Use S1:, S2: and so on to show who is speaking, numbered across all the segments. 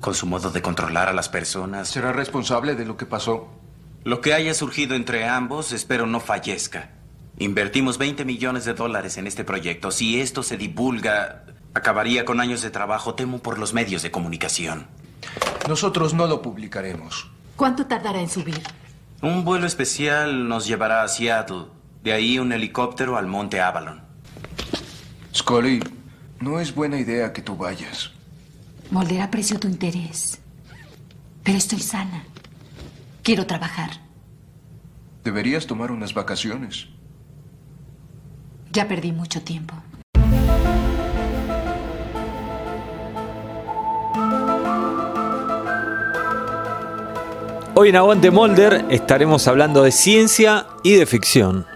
S1: con su modo de controlar a las personas.
S2: ¿Será responsable de lo que pasó?
S1: Lo que haya surgido entre ambos, espero no fallezca. Invertimos 20 millones de dólares en este proyecto. Si esto se divulga, acabaría con años de trabajo, temo, por los medios de comunicación.
S2: Nosotros no lo publicaremos.
S3: ¿Cuánto tardará en subir?
S1: Un vuelo especial nos llevará a Seattle. De ahí un helicóptero al monte Avalon.
S2: Scully, no es buena idea que tú vayas.
S3: Molder aprecio tu interés. Pero estoy sana. Quiero trabajar.
S2: Deberías tomar unas vacaciones.
S3: Ya perdí mucho tiempo.
S4: Hoy en Aguante Molder estaremos hablando de ciencia y de ficción.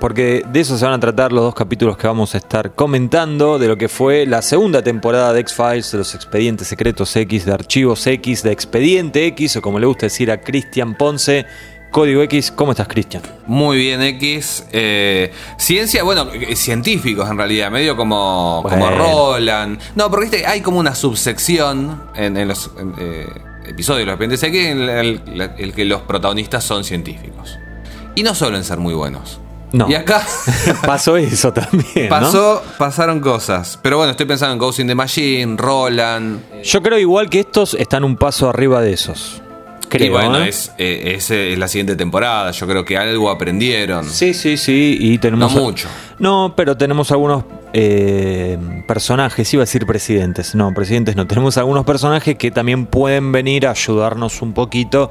S4: Porque de eso se van a tratar los dos capítulos que vamos a estar comentando, de lo que fue la segunda temporada de X-Files, de los expedientes secretos X, de archivos X, de expediente X, o como le gusta decir a Cristian Ponce, Código X. ¿Cómo estás, Cristian?
S5: Muy bien, X. Eh, ciencia, bueno, eh, científicos en realidad, medio como, como. Roland. No, porque viste, hay como una subsección en, en los en, eh, episodios de los expedientes X en el, el- el que los protagonistas son científicos. Y no suelen ser muy buenos.
S4: No.
S5: Y acá
S4: Pasó eso también. ¿no?
S5: pasó, pasaron cosas. Pero bueno, estoy pensando en Ghost in the Machine, Roland.
S4: Yo creo igual que estos están un paso arriba de esos. Creo.
S5: y bueno,
S4: ¿eh?
S5: es, eh, es, eh, es la siguiente temporada. Yo creo que algo aprendieron.
S4: Sí, sí, sí. Y tenemos.
S5: No mucho.
S4: No, pero tenemos algunos eh, personajes, iba a decir presidentes. No, presidentes no. Tenemos algunos personajes que también pueden venir a ayudarnos un poquito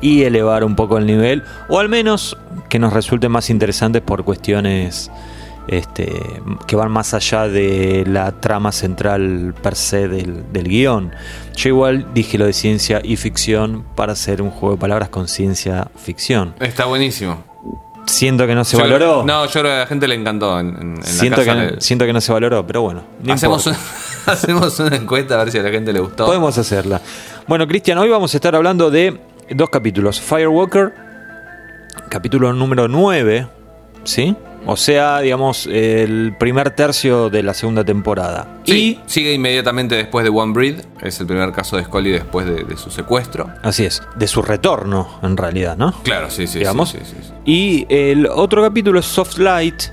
S4: y elevar un poco el nivel. O al menos que nos resulten más interesantes por cuestiones este, que van más allá de la trama central per se del, del guion. Yo igual dije lo de ciencia y ficción para hacer un juego de palabras con ciencia ficción.
S5: Está buenísimo.
S4: Siento que no se
S5: Yo
S4: valoró.
S5: no, yo creo que a la gente le encantó. En, en- en la
S4: siento, que,
S5: casa le-
S4: siento que no se valoró, pero bueno. no
S5: hacemos, hacemos una encuesta a ver si a la gente le gustó.
S4: Podemos hacerla. Bueno, Cristian, hoy vamos a estar hablando de dos capítulos. Firewalker, capítulo número 9, ¿sí? O sea, digamos, el primer tercio de la segunda temporada.
S5: Sí, sigue inmediatamente después de One Breed. Es el primer caso de Scully después de, de su secuestro.
S4: Así es, de su retorno, en realidad, ¿no?
S5: Claro, sí, sí.
S4: Digamos.
S5: sí, sí.
S4: Y el otro capítulo es Soft Light,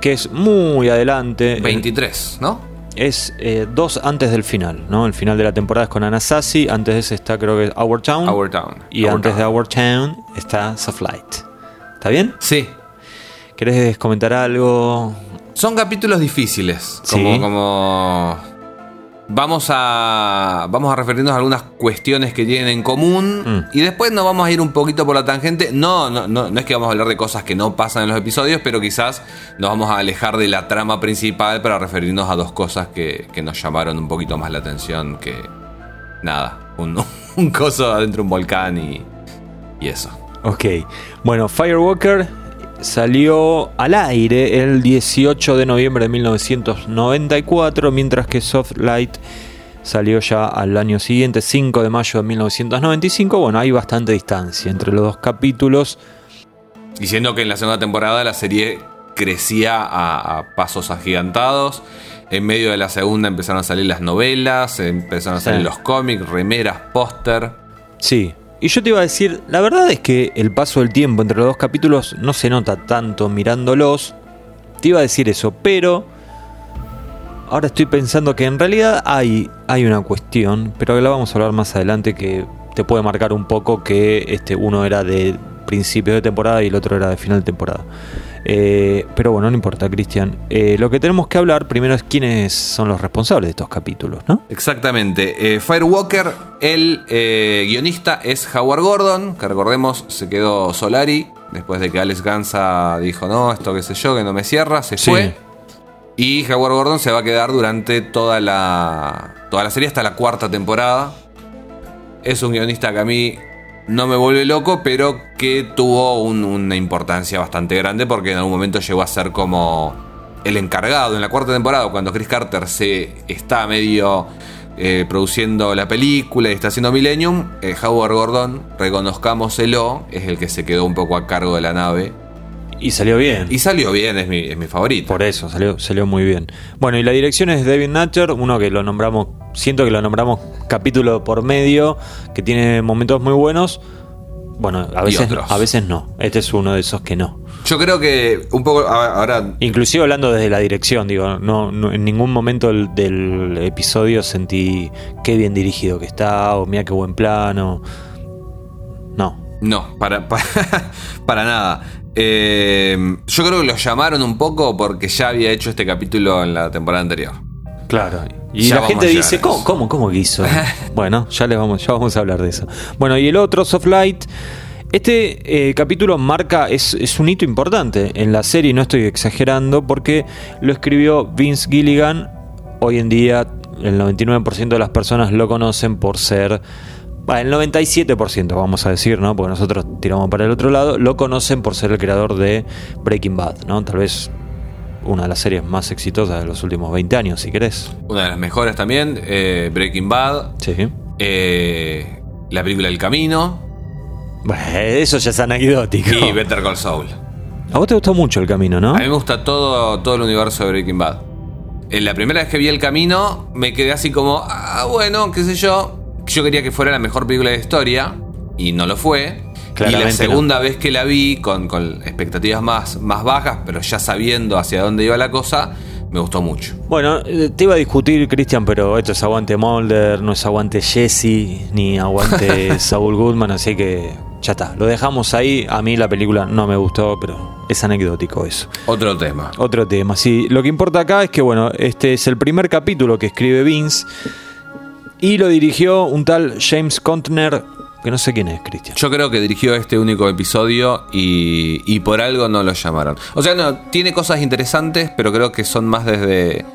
S4: que es muy adelante.
S5: 23, ¿no?
S4: Es eh, dos antes del final, ¿no? El final de la temporada es con Anasazi, antes de ese está creo que Our Town.
S5: Our Town.
S4: Y
S5: Our
S4: antes
S5: Town.
S4: de Our Town está Soft Light. ¿Está bien?
S5: Sí.
S4: ¿Querés comentar algo?
S5: Son capítulos difíciles.
S4: Sí.
S5: Como, como. Vamos a. Vamos a referirnos a algunas cuestiones que tienen en común.
S4: Mm.
S5: Y después nos vamos a ir un poquito por la tangente. No, no, no, no es que vamos a hablar de cosas que no pasan en los episodios, pero quizás nos vamos a alejar de la trama principal para referirnos a dos cosas que, que nos llamaron un poquito más la atención que. Nada. Un, un coso adentro de un volcán y. Y eso.
S4: Ok. Bueno, Firewalker salió al aire el 18 de noviembre de 1994, mientras que Soft Light salió ya al año siguiente, 5 de mayo de 1995. Bueno, hay bastante distancia entre los dos capítulos.
S5: Diciendo que en la segunda temporada la serie crecía a, a pasos agigantados. En medio de la segunda empezaron a salir las novelas, empezaron a
S4: Sí.
S5: salir los cómics, remeras, póster.
S4: Sí. Y yo te iba a decir, la verdad es que el paso del tiempo entre los dos capítulos no se nota tanto mirándolos. Te iba a decir eso, pero ahora estoy pensando que en realidad hay, hay una cuestión, pero la vamos a hablar más adelante que te puede marcar un poco que este uno era de principio de temporada y el otro era de final de temporada. Eh, pero bueno, no importa, Cristian. Eh, lo que tenemos que hablar primero es quiénes son los responsables de estos capítulos, ¿no?
S5: Exactamente. Eh, Firewalker, el eh, guionista es Howard Gordon, que recordemos se quedó Solari, después de que Alex Gansa dijo, no, esto qué sé yo, que no me cierra, se
S4: Sí.
S5: fue. Y Howard Gordon se va a quedar durante toda la, toda la serie hasta la cuarta temporada. Es un guionista que a mí no me vuelve loco, pero que tuvo un- una importancia bastante grande porque en algún momento llegó a ser como el encargado en la cuarta temporada, cuando Chris Carter se está medio eh, produciendo la película y está haciendo Millennium, eh, Howard Gordon, reconozcámoselo, es el que se quedó un poco a cargo de la nave.
S4: Y salió bien.
S5: Y salió bien, es mi, es mi favorito.
S4: Por eso, salió, salió muy bien. Bueno, y la dirección es David Natcher, uno que lo nombramos, siento que lo nombramos capítulo por medio, que tiene momentos muy buenos. Bueno, a veces, a veces no. Este es uno de esos que no.
S5: Yo creo que un poco ahora
S4: Inclusive hablando desde la dirección, digo, no, no- en ningún momento del, del episodio sentí qué bien dirigido que está, o mira qué buen plano. No.
S5: no, para, para, para nada. Eh, yo creo que lo llamaron un poco porque ya había hecho este capítulo en la temporada anterior.
S4: Claro. Y
S5: Ya
S4: la gente dice. ¿cómo, cómo, cómo hizo? bueno, ya les vamos, ya vamos a hablar de eso. Bueno, y el otro, Soft Light. Este eh, capítulo marca, es, es un hito importante en la serie, no estoy exagerando, porque lo escribió Vince Gilligan. Hoy en día, el 99% de las personas lo conocen por ser. El 97%, vamos a decir, ¿no? Porque nosotros tiramos para el otro lado. Lo conocen por ser el creador de Breaking Bad, ¿no? Tal vez una de las series más exitosas de los últimos 20 años, si querés.
S5: Una de las mejores también, eh, Breaking Bad,
S4: Sí.
S5: eh, la película El Camino
S4: Bueno, eso ya es anecdótico.
S5: y Better Call Saul.
S4: A vos te gustó mucho el camino, ¿no?
S5: A mí me gusta todo, todo el universo de Breaking Bad. En la primera vez que vi El Camino, me quedé así como, ah, bueno, qué sé yo. Yo quería que fuera la mejor película de la historia, y no lo fue. y
S4: Claramente
S5: la
S4: no.
S5: segunda vez que la vi, con, con expectativas más, más bajas, pero ya sabiendo hacia dónde iba la cosa, me gustó mucho.
S4: Bueno, eh, te iba a discutir, Cristian, pero esto es aguante Mulder, no es aguante Jesse, ni aguante Saul Goodman, así que ya está. Lo dejamos ahí. A mí la película no me gustó, pero es anecdótico eso.
S5: Otro tema.
S4: Otro tema, sí. Lo que importa acá es que, bueno, este es el primer capítulo que escribe Vince y lo dirigió un tal James Contner, que no sé quién es, Cristian.
S5: Yo creo que dirigió este único episodio y, y por algo no lo llamaron. O sea, no, tiene cosas interesantes, pero creo que son más desde,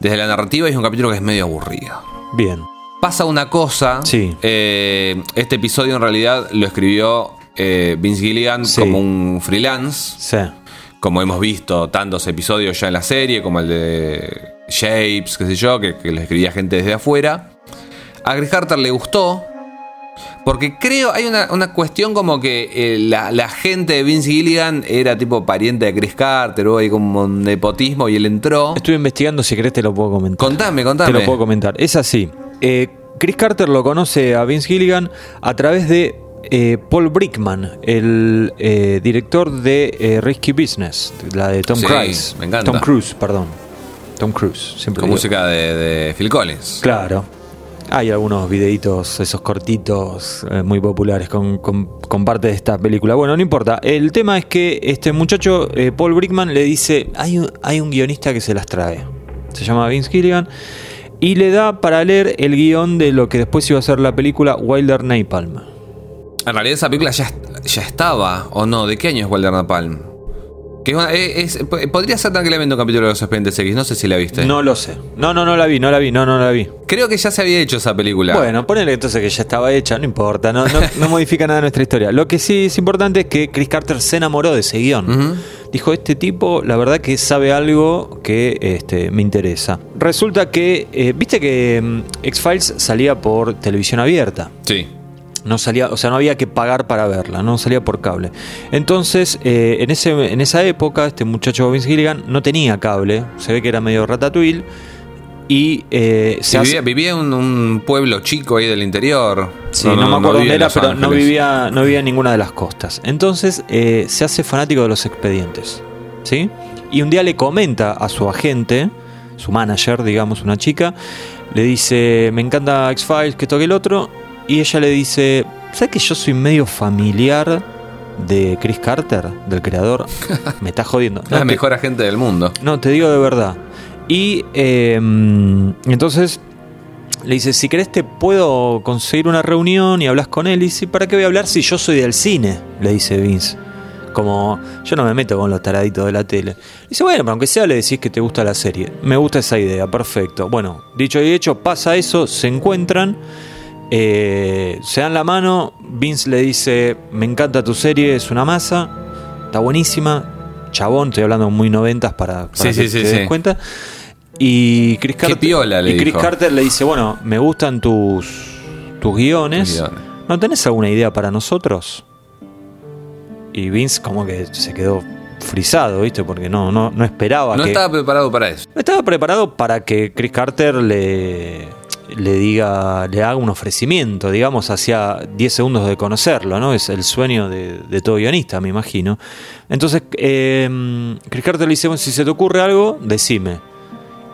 S5: desde la narrativa y es un capítulo que es medio aburrido.
S4: Bien.
S5: Pasa una cosa.
S4: Sí.
S5: eh, este episodio en realidad lo escribió eh, Vince Gilligan
S4: Sí.
S5: como un freelance.
S4: Sí.
S5: Como hemos visto tantos episodios ya en la serie, como el de Shapes, qué sé yo, que, que lo escribía gente desde afuera. A Chris Carter le gustó. Porque creo, hay una, una cuestión como que eh, la, la gente de Vince Gilligan era tipo pariente de Chris Carter, hubo ahí como un nepotismo y él entró.
S4: Estuve investigando, si querés te lo puedo comentar.
S5: Contame, contame.
S4: Te lo puedo comentar. Es así. Eh, Chris Carter lo conoce a Vince Gilligan a través de eh, Paul Brickman, el eh, director de eh, Risky Business, la de Tom
S5: Sí,
S4: Cruise.
S5: me encanta.
S4: Tom Cruise, perdón. Tom Cruise, siempre
S5: Con música de, de Phil Collins.
S4: Claro. Hay algunos videitos, esos cortitos, eh, muy populares con, parte de esta película. Bueno, no importa. El tema es que este muchacho, eh, Paul Brickman, le dice, hay un, hay un guionista que se las trae. Se llama Vince Gilligan. Y le da para leer el guion de lo que después iba a ser la película Wilder Napalm.
S5: En realidad esa película ya, ya estaba, ¿o no? ¿De qué año es Walter Napalm? Que es una- es- podría ser tranquilamente un capítulo de los expedientes X, no sé si la viste.
S4: No lo sé. No, no, no la vi, no la vi, no, no la vi.
S5: Creo que ya se había hecho esa película.
S4: Bueno, ponele entonces que ya estaba hecha, no importa, no, no, no modifica nada nuestra historia. Lo que sí es importante es que Chris Carter se enamoró de ese
S5: guion.
S4: Dijo, este tipo, la verdad que sabe algo que este, me interesa. Resulta que, eh, viste que mm, X-Files salía por televisión abierta.
S5: Sí.
S4: No salía, o sea, no había que pagar para verla, no salía por cable. Entonces, eh, en, ese, en esa época, este muchacho Vince Gilligan no tenía cable, se ve que era medio ratatouille. Y eh, se
S5: Sí,
S4: hace-
S5: vivía, vivía en un, un pueblo chico ahí del interior.
S4: Sí, no, me acuerdo dónde
S5: en
S4: era, pero no vivía, no vivía en ninguna de las costas. Entonces eh, se hace fanático de los expedientes. ¿Sí? Y un día le comenta a su agente, su manager, digamos, una chica, le dice, me encanta X-Files, que toque el otro. Y ella le dice, ¿sabes que yo soy medio familiar de Chris Carter, del creador? Me está jodiendo.
S5: La
S4: No, te-
S5: mejor agente del mundo.
S4: no, te digo de verdad. Y eh, entonces le dice, si querés te puedo conseguir una reunión y hablas con él. Y dice, ¿para qué voy a hablar si yo soy del cine? Le dice Vince. Como, yo no me meto con los taraditos de la tele. Dice, bueno, pero aunque sea le decís que te gusta la serie. Me gusta esa idea, perfecto. Bueno, dicho y hecho, pasa eso, se encuentran. Eh, se dan la mano, Vince le dice, me encanta tu serie, es una masa, está buenísima, chabón, estoy hablando muy noventas para, para
S5: Sí,
S4: que
S5: sí,
S4: te
S5: sí,
S4: des cuenta. Y Chris Carter,
S5: piola,
S4: y Chris. Carter le dice, bueno, me gustan tus, tus guiones.
S5: Tus guiones.
S4: ¿No tenés alguna idea para nosotros? Y Vince como que se quedó frisado, ¿viste? Porque no, no, no esperaba
S5: No
S4: que.
S5: estaba preparado para eso.
S4: No estaba preparado para que Chris Carter le, le diga, le haga un ofrecimiento, digamos, hacia 10 segundos de conocerlo, ¿no? Es el sueño de, todo guionista, me imagino. Entonces, eh, Chris Carter le dice, bueno, si se te ocurre algo, decime.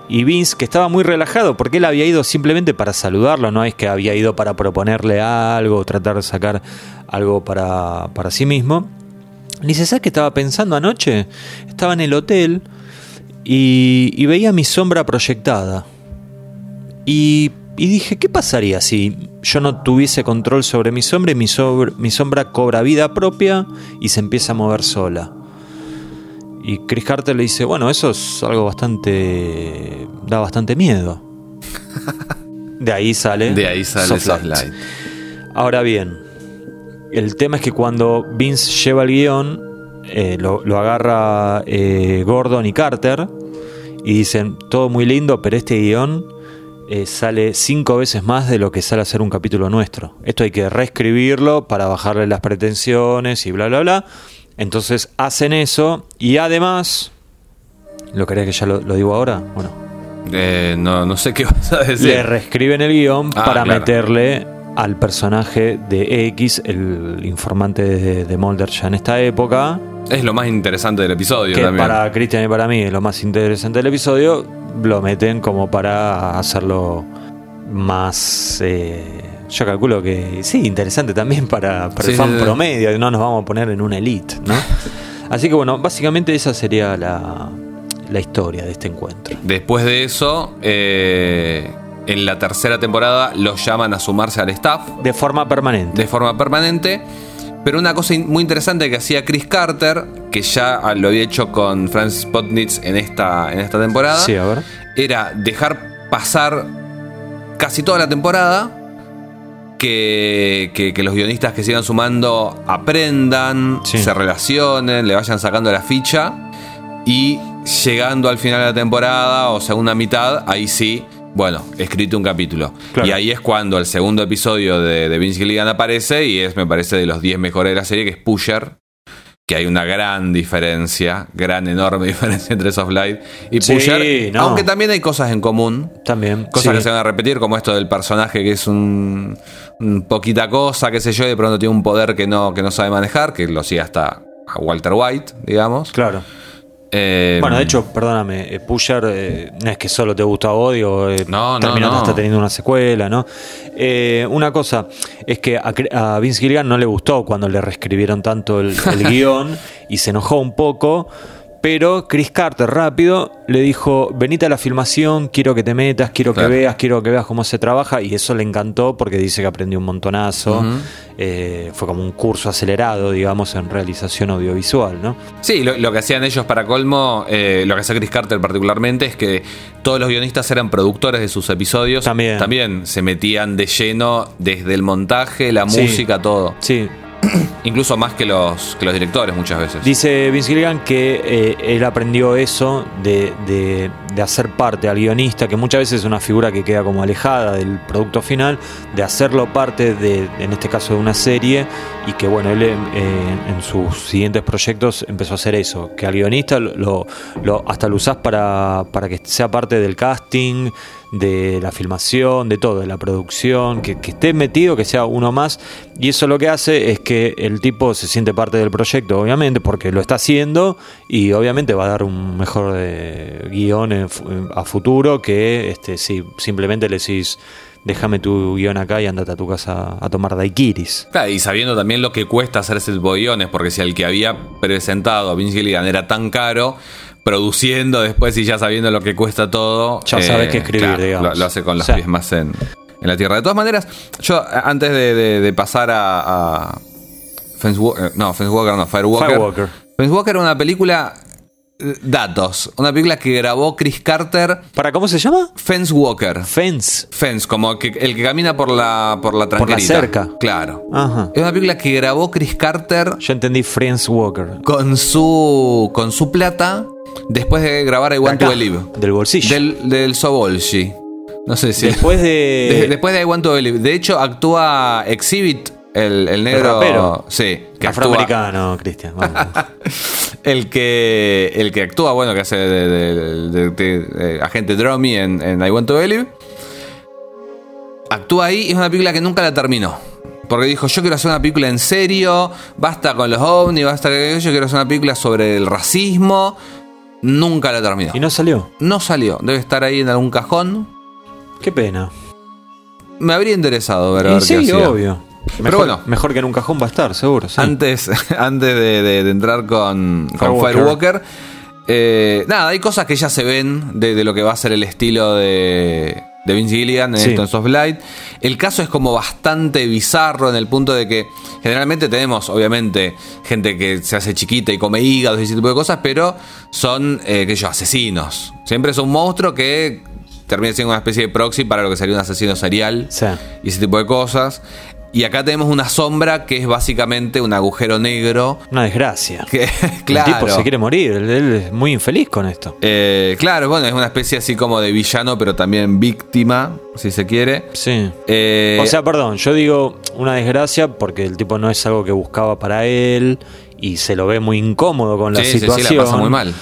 S4: Y Vince, que estaba muy relajado, porque él había ido simplemente para saludarlo, no es que había ido para proponerle algo, tratar de sacar algo para, para sí mismo. Le dice, ¿sabes qué estaba pensando anoche? Estaba en el hotel y veía mi sombra proyectada. Y, y dije, ¿qué pasaría si yo no tuviese control sobre mi sombra y mi, sobre- mi sombra cobra vida propia y se empieza a mover sola? Y Chris Carter le dice, bueno, eso es algo bastante... da bastante miedo. De ahí sale...
S5: De ahí sale
S4: Soft. Light. Ahora bien, el tema es que cuando Vince lleva el guion, eh, lo, lo agarra eh, Gordon y Carter y dicen, todo muy lindo, pero este guion eh, sale cinco veces más de lo que sale a ser un capítulo nuestro. Esto hay que reescribirlo para bajarle las pretensiones y bla, bla, bla. Entonces hacen eso y además... ¿Lo querés que ya lo, lo digo ahora? Bueno,
S5: Eh, no, no sé qué vas a decir.
S4: le reescriben el guion
S5: Ah,
S4: para
S5: claro.
S4: meterle al personaje de X, el informante de, de Mulder ya en esta época,
S5: Es lo más interesante del episodio
S4: que
S5: también.
S4: para Christian y para mí es lo más interesante del episodio, lo meten como para hacerlo más... eh, yo calculo que sí, interesante también para, para
S5: Sí,
S4: el fan
S5: sí, sí.
S4: promedio, no nos vamos a poner en una elite, ¿no? Así que bueno, básicamente esa sería la, la historia de este encuentro.
S5: Después de eso, eh, en la tercera temporada los llaman a sumarse al staff
S4: De forma permanente.
S5: de forma permanente. Pero una cosa muy interesante que hacía Chris Carter, que ya ah, lo había hecho con Francis Potnitz en esta, en esta temporada,
S4: Sí, a ver.
S5: era dejar pasar casi toda la temporada. Que, que- que los guionistas que sigan sumando aprendan,
S4: Sí.
S5: se relacionen, le vayan sacando la ficha. Y llegando al final de la temporada o segunda mitad, ahí sí, bueno, escrito un capítulo.
S4: Claro.
S5: Y ahí es cuando el segundo episodio de, de Vince Gilligan aparece y es, me parece, de los 10 mejores de la serie, que es Pusher. Que hay una gran diferencia, gran, enorme diferencia entre Soft Light y
S4: Sí,
S5: Pusher.
S4: no.
S5: Aunque también hay cosas en común.
S4: También.
S5: Cosas
S4: sí.
S5: que se van a repetir, como esto del personaje que es un, un poquita cosa, qué sé yo, y de pronto tiene un poder que no, que no sabe manejar, que lo sigue hasta a Walter White, digamos.
S4: Claro.
S5: Eh,
S4: Bueno, de hecho, perdóname, eh, Pusher eh, no es que solo te gusta digo, eh,
S5: No, no,
S4: terminó
S5: no.
S4: hasta teniendo una secuela, ¿no? Eh, una cosa es que a Vince Gilligan no le gustó cuando le reescribieron tanto el, el guion y se enojó un poco. Pero Chris Carter rápido le dijo, venite a la filmación, quiero que te metas, quiero
S5: Claro.
S4: que veas, quiero que veas cómo se trabaja. Y eso le encantó porque dice que aprendió un montonazo. Eh, fue como un curso acelerado, digamos, en realización audiovisual, ¿no?
S5: Sí, lo, lo que hacían ellos para colmo, eh, lo que hacía Chris Carter particularmente, es que todos los guionistas eran productores de sus episodios.
S4: También.
S5: También se metían de lleno desde el montaje, la
S4: Sí.
S5: música, todo.
S4: Sí,
S5: Incluso más que los, que los directores muchas veces.
S4: Dice Vince Gilligan que eh, él aprendió eso de, de- de hacer parte al guionista, que muchas veces es una figura que queda como alejada del producto final, de hacerlo parte de, en este caso, de una serie, y que bueno, él eh, en sus siguientes proyectos empezó a hacer eso, que al guionista lo, hasta lo usás para, para que sea parte del casting, de la filmación, de todo, de la producción, que, que esté metido, que sea uno más. Y eso lo que hace es que tipo se siente parte del proyecto, obviamente, porque lo está haciendo y obviamente va a dar un mejor eh, guion en a futuro que este, si simplemente le decís, déjame tu guion acá y andate a tu casa a tomar daiquiris.
S5: Claro, y sabiendo también lo que cuesta hacer ese tipo de guiones, porque si el que había presentado a Vince Gilligan era tan caro, produciendo después y ya sabiendo lo que cuesta todo.
S4: Ya sabes qué escribir, digamos.
S5: Lo, lo hace con los
S4: O sea.
S5: pies más en, en la tierra. De todas maneras, yo antes de, de- de pasar a. a Fence Wa- eh, no, Fence Walker, no, Firewalker.
S4: Firewalker.
S5: Fence Walker era una película. eh, Datos. Una película que grabó Chris Carter.
S4: ¿Para cómo se llama?
S5: Fence Walker.
S4: Fence.
S5: Fence, como que, el que camina por la, por la
S4: Por la cerca.
S5: Claro.
S4: Ajá.
S5: Es una película que grabó Chris Carter
S4: Yo entendí Friends Walker.
S5: con su con su plata después de grabar I Want to Believe.
S4: Del bolsillo.
S5: Del, del Sobolshi. No sé si.
S4: Después
S5: de-
S4: de.
S5: después de I Want to Believe. De hecho, actúa Exhibit el, el negro. Sí, que.
S4: Afroamericano, Cristian.
S5: El que, el que actúa, bueno, que hace de, agente Dromy en, en I Want to Believe. Actúa ahí y es una película que nunca la terminó. Porque dijo, yo quiero hacer una película en serio, basta con los ovnis, basta que yo quiero hacer una película sobre el racismo. Nunca la terminó.
S4: y no salió.
S5: No salió, debe estar ahí en algún cajón.
S4: Qué pena.
S5: Me habría interesado ver,
S4: Y
S5: ver
S4: sí, obvio.
S5: Pero
S4: Mejor,
S5: bueno.
S4: mejor que en un cajón va a estar, seguro. sí.
S5: Antes, antes de, de- de entrar con, con
S4: Firewalker.
S5: Eh, nada, hay cosas que ya se ven de, de lo que va a ser el estilo de, de Vince Gilligan en
S4: Sí.
S5: Stones of Light. El caso es como bastante bizarro en el punto de que generalmente tenemos, obviamente, gente que se hace chiquita y come hígados y ese tipo de cosas, pero son, eh, yo, asesinos. Siempre es un monstruo que termina siendo una especie de proxy para lo que sería un asesino serial
S4: Sí.
S5: y ese tipo de cosas. Y acá tenemos una sombra que es básicamente un agujero negro.
S4: Una desgracia.
S5: Que,
S4: El
S5: claro.
S4: tipo se quiere morir. Él, es muy infeliz con esto.
S5: Eh, claro, bueno, es una especie así como de villano, pero también víctima, si se quiere.
S4: Sí.
S5: Eh,
S4: O sea, perdón, yo digo una desgracia porque el tipo no es algo que buscaba para él y se lo ve muy incómodo con la
S5: sí, sí, sí,
S4: situación.
S5: la pasa muy mal.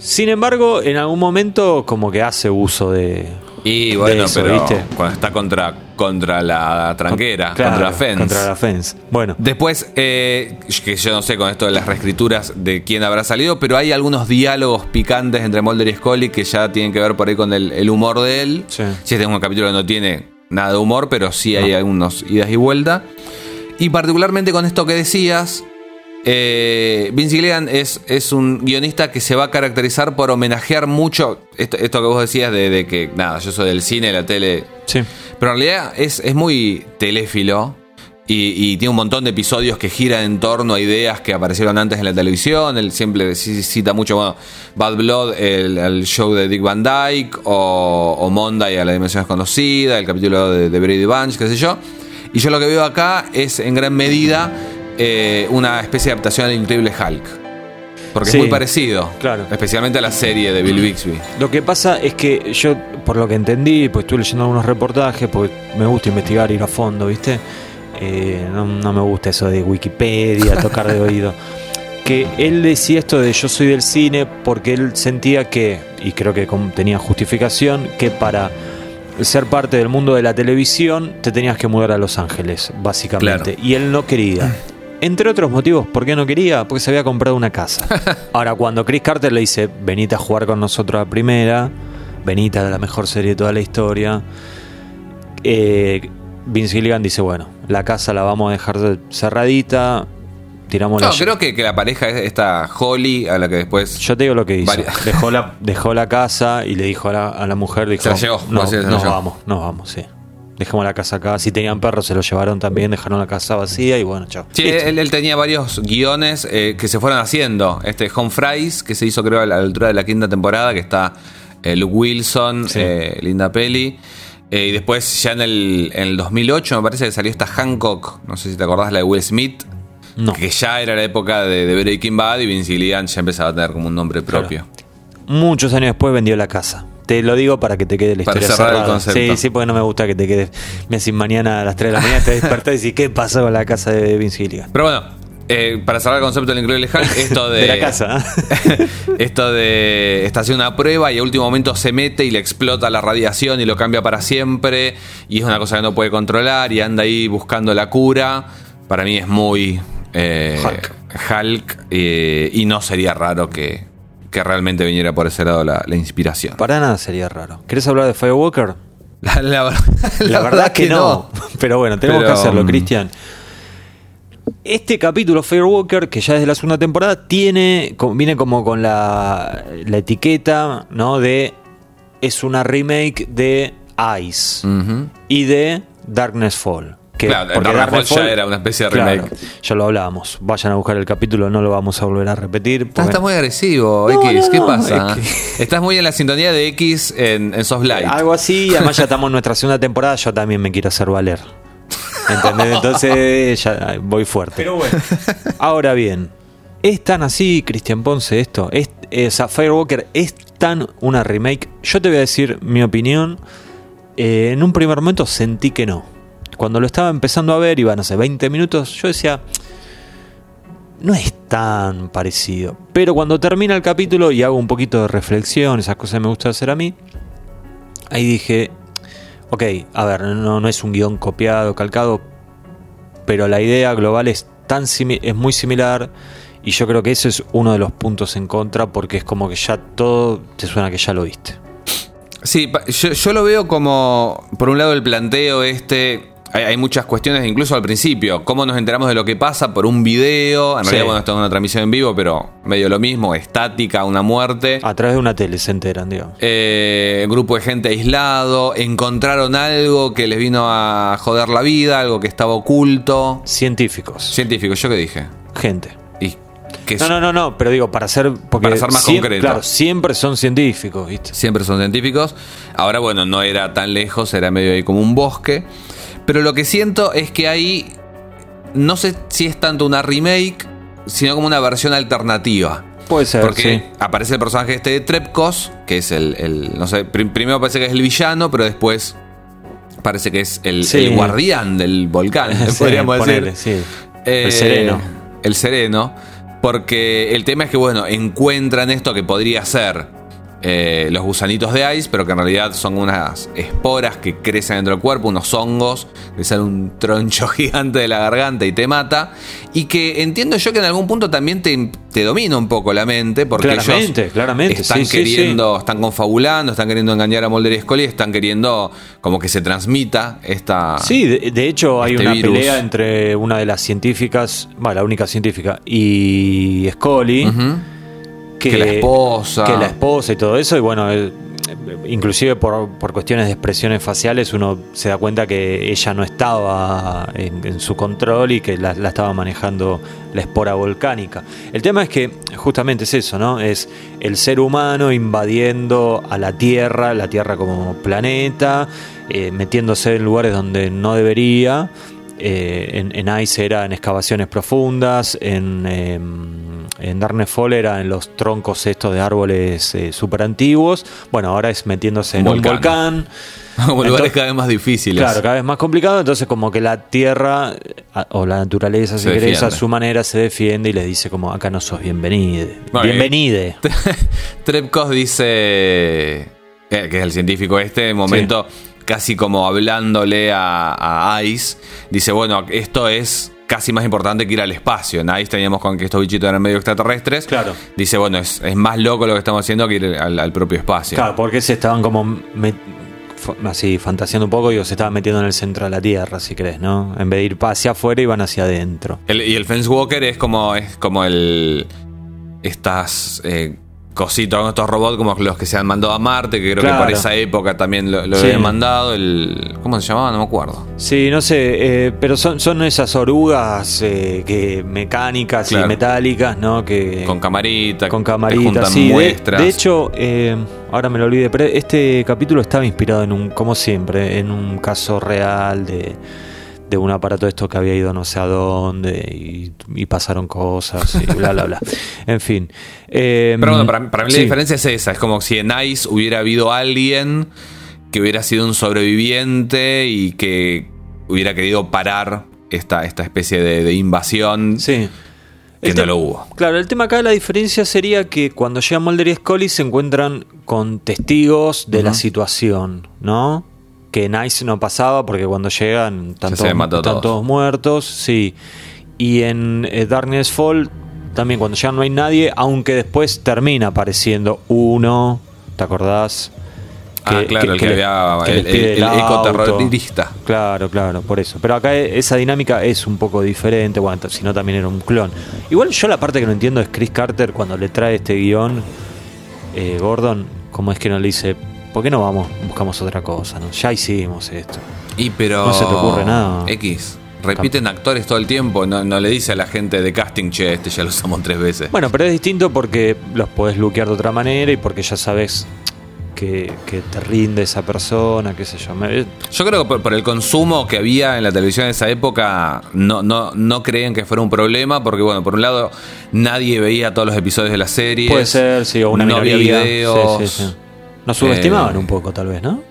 S4: Sin embargo, en algún momento como que hace uso de...
S5: Y bueno,
S4: eso,
S5: pero
S4: ¿viste?
S5: cuando está contra, contra la tranquera,
S4: Claro,
S5: contra la fence.
S4: Contra la fence. Bueno,
S5: Después, eh, que yo no sé con esto de las reescrituras de quién habrá salido, pero hay algunos diálogos picantes entre Mulder y Scully que ya tienen que ver por ahí con el, el humor de él.
S4: Sí.
S5: Si este es un capítulo que no tiene nada de humor, pero sí hay algunos idas y vueltas. Y particularmente con esto que decías, eh, Vince Gilligan es, es un guionista que se va a caracterizar por homenajear mucho esto, esto que vos decías de, de que, nada, yo soy del cine, la tele,
S4: sí.
S5: pero en realidad es, es muy teléfilo y, y tiene un montón de episodios que giran en torno a ideas que aparecieron antes en la televisión. Él siempre cita mucho, bueno, Bad Blood, el, el show de Dick Van Dyke, o, o Monday a la dimensión desconocida, el capítulo de, de Brady Bunch, qué sé yo. Y yo lo que veo acá es en gran medida eh, una especie de adaptación al increíble Hulk. Porque
S4: Sí,
S5: es muy parecido,
S4: claro.
S5: especialmente a la serie de Bill Bixby.
S4: Lo que pasa es que yo, por lo que entendí, pues estuve leyendo algunos reportajes, porque me gusta investigar, ir a fondo, ¿viste? Eh, no, no me gusta eso de Wikipedia, tocar de oído. Que él decía esto de yo soy del cine porque él sentía que, y creo que tenía justificación, que para ser parte del mundo de la televisión te tenías que mudar a Los Ángeles, básicamente.
S5: Claro.
S4: Y él no quería. Entre otros motivos, ¿por qué no quería? Porque se había comprado una casa. Ahora, cuando Chris Carter le dice, venite a jugar con nosotros a primera, venite a la mejor serie de toda la historia, eh, Vince Gilligan dice, bueno, la casa la vamos a dejar cerradita, tiramos
S5: No,
S4: la
S5: creo que, que la pareja es esta Holly, a la que después
S4: Yo te digo lo que hizo. Dejó la, dejó la casa y le dijo a la, a la mujer, dijo,
S5: Se la llevó,
S4: no,
S5: así se
S4: nos
S5: llevó".
S4: vamos, nos vamos, sí. Dejemos la casa acá. Si tenían perros, se lo llevaron también, dejaron la casa vacía y bueno, chao.
S5: Sí, él, él tenía varios guiones eh, que se fueron haciendo. Este Home Fries, que se hizo creo a la altura de la quinta temporada, que está eh, Luke Wilson,
S4: Sí.
S5: eh, Linda Pelli. Eh, y después ya en el, en el 2008 me parece que salió esta Hancock, no sé si te acordás, la de Will Smith.
S4: No.
S5: Que ya era la época de, de Breaking Bad y Vince Gilligan ya empezaba a tener como un nombre propio.
S4: Muchos años después vendió la casa. Te lo digo para que te quede la
S5: Para
S4: historia
S5: cerrar el concepto.
S4: Sí, sí, porque no me gusta que te quedes. Me decís mañana a las 3 de la mañana te despertás y decís, ¿qué pasó con la casa de Vince Gilligan?
S5: Pero bueno, eh, para cerrar el concepto del increíble Hulk, esto de.
S4: De la casa. ¿eh?
S5: esto de. Está haciendo una prueba y a último momento se mete y le explota la radiación y lo cambia para siempre. Y es una cosa que no puede controlar y anda ahí buscando la cura. Para mí es muy. eh,
S4: Hulk.
S5: Hulk, eh, y no sería raro que, que realmente viniera por ese lado la, la inspiración.
S4: Para nada sería raro. ¿Querés hablar de Firewalker?
S5: La, la ver-
S4: La, verdad que no. Pero bueno, tenemos
S5: Pero,
S4: que hacerlo,
S5: mm,
S4: Cristian. Este capítulo, Firewalker, que ya es de la segunda temporada, tiene, viene como con la, la etiqueta, ¿no? De. Es una remake de Ice y de Darkness Fall. Que,
S5: Claro,
S4: porque
S5: Fall ya era una especie de
S4: Claro,
S5: remake.
S4: ya lo hablábamos. Vayan a buscar el capítulo, no lo vamos a volver a repetir.
S5: Ah,
S4: porque-
S5: estás muy agresivo,
S4: No,
S5: X.
S4: no,
S5: ¿Qué
S4: no,
S5: pasa?
S4: es
S5: Estás muy en la sintonía de X en, en Soft Light.
S4: Algo así, y además ya estamos en nuestra segunda temporada, yo también me quiero hacer valer. ¿Entendés? Entonces ya voy fuerte. Pero bueno. Ahora bien, ¿es tan así, Cristian Ponce, esto? ¿Es, es, a Firewalker es tan una remake? Yo te voy a decir mi opinión. Eh, en un primer momento sentí que no. Cuando lo estaba empezando a ver, iban hace 20 minutos, yo decía, no es tan parecido. Pero cuando termina el capítulo y hago un poquito de reflexión, esas cosas me gusta hacer a mí, ahí dije, ok, a ver, no, no es un guion copiado, calcado, pero la idea global es, tan es muy similar y yo creo que ese es uno de los puntos en contra porque es como que ya todo te suena que ya lo viste.
S5: Sí, yo lo veo como, por un lado, el planteo este. Hay, hay muchas cuestiones, incluso al principio. ¿Cómo nos enteramos de lo que pasa por un video? En
S4: Sí.
S5: realidad, bueno, esto es una transmisión en vivo, pero medio lo mismo, estática, una muerte.
S4: A través de una tele se enteran, digamos.
S5: Eh, grupo de gente aislado, encontraron algo que les vino a joder la vida, algo que estaba oculto.
S4: Científicos,
S5: Científico, ¿yo qué dije?
S4: gente.
S5: Y
S4: No, no, no, no, pero digo, para ser, porque
S5: Para ser más
S4: siem-
S5: concreto.
S4: Claro, siempre son científicos, ¿viste?
S5: siempre son científicos. Ahora, bueno, no era tan lejos, era medio ahí como un bosque. Pero lo que siento es que ahí no sé si es tanto una remake, sino como una versión alternativa.
S4: Puede ser,
S5: Porque
S4: sí.
S5: aparece el personaje este de Trepkos, que es el, el- no sé, prim- primero parece que es el villano, pero después parece que es el,
S4: Sí.
S5: el guardián del volcán,
S4: Sí,
S5: podríamos
S4: ponele,
S5: decir.
S4: sí.
S5: Eh,
S4: El sereno.
S5: El sereno. Porque el tema es que, bueno, encuentran esto que podría ser eh, los gusanitos de ice, pero que en realidad son unas esporas que crecen dentro del cuerpo, unos hongos, que sale un troncho gigante de la garganta y te mata. Y que entiendo yo que en algún punto también te, te domina un poco la mente, porque
S4: Claramente,
S5: ellos
S4: claramente,
S5: están
S4: sí, sí,
S5: queriendo, están confabulando, están queriendo engañar a Mulder y Scully, están queriendo como que se transmita esta.
S4: Sí, de, de hecho hay
S5: este
S4: una
S5: virus.
S4: pelea entre una de las científicas, bueno, la única científica, y Scully.
S5: Que la esposa.
S4: Que la esposa y todo eso. Y bueno, eh, inclusive por, por cuestiones de expresiones faciales uno se da cuenta que ella no estaba en, en su control y que la, la estaba manejando la espora volcánica. El tema es que justamente es eso, ¿no? Es el ser humano invadiendo a la Tierra, la Tierra como planeta, eh, metiéndose en lugares donde no debería. Eh, en, en Ice era en excavaciones profundas, en, eh, en Darkness Fall era en los troncos estos de árboles eh, súper antiguos. Bueno, ahora es metiéndose en un
S5: Volcán.
S4: volcán.
S5: Como lugares
S4: Entonces-
S5: cada vez más difíciles.
S4: Claro, cada vez más complicado, entonces como que la tierra o la naturaleza, si querés, a su manera se defiende y les dice como acá no sos bienvenide.
S5: Bueno,
S4: Bienvenide.
S5: Trepkos dice, eh, que es el científico este, en momento casi como hablándole a, a Ice, dice, bueno, esto es casi más importante que ir al espacio. En Ice teníamos con que estos bichitos eran medio extraterrestres.
S4: Claro.
S5: Dice, bueno, es, es más loco lo que estamos haciendo que ir al, al propio espacio.
S4: Claro, porque se estaban como así fantaseando un poco y se estaban metiendo en el centro de la Tierra, si crees, ¿no? En vez de ir hacia afuera iban hacia adentro.
S5: El- y el Fence Walker es como, es como el... Estas... eh, cositos, estos robots como los que se han mandado a Marte, que creo que por esa época también lo, lo
S4: Sí.
S5: habían mandado. El, ¿Cómo se llamaba? No me acuerdo.
S4: Sí, no sé, eh, pero son, son esas orugas eh, que mecánicas
S5: Claro.
S4: y metálicas, ¿no? Que
S5: Con camarita,
S4: con
S5: te
S4: camarita,
S5: juntan
S4: sí. De,
S5: muestras.
S4: de hecho, eh, ahora me lo olvidé, pero este capítulo estaba inspirado en un, como siempre, en un caso real de, de un aparato de esto que había ido no sé a dónde y, y pasaron cosas y bla, bla, bla. En fin. Eh,
S5: Pero bueno, para, para mí la diferencia es esa. Es como si en Ice hubiera habido alguien que hubiera sido un sobreviviente y que hubiera querido parar esta, esta especie de, de invasión
S4: Sí.
S5: que no lo hubo.
S4: Claro, el tema acá, la diferencia sería que cuando llegan Mulder y Scully se encuentran con testigos de la situación, ¿no? Que en Ice no pasaba porque cuando llegan están,
S5: Ya
S4: todos,
S5: habían matado
S4: están
S5: todos.
S4: todos muertos, sí. Y en eh, Darkness Fall también cuando llegan no hay nadie, aunque después termina apareciendo uno, ¿te acordás?
S5: Ah, claro, el que había-
S4: que
S5: el- el- el ecoterrorista.
S4: Claro, claro, por eso. Pero acá e- esa dinámica es un poco diferente, bueno, si no también era un clon. Igual yo la parte que no entiendo es Chris Carter cuando le trae este guion, eh, Gordon, ¿cómo es que no le dice, ¿por qué no vamos, buscamos otra cosa? ¿no? Ya hicimos esto.
S5: Y pero.
S4: No se te ocurre nada.
S5: X. Repiten actores todo el tiempo. No, no le dice a la gente de casting, che, este ya lo usamos tres veces.
S4: Bueno, pero es distinto porque los podés luquear de otra manera y porque ya sabes que, que te rinde esa persona, qué sé yo.
S5: Yo creo que por, por el consumo que había en la televisión en esa época, no, no, no creen que fuera un problema, porque bueno, por un lado, nadie veía todos los episodios de la serie.
S4: Puede ser, sí, o una
S5: no
S4: minoría.
S5: había videos.
S4: Sí, sí, sí. Nos subestimaban
S5: Eh,
S4: un poco, tal vez, ¿no?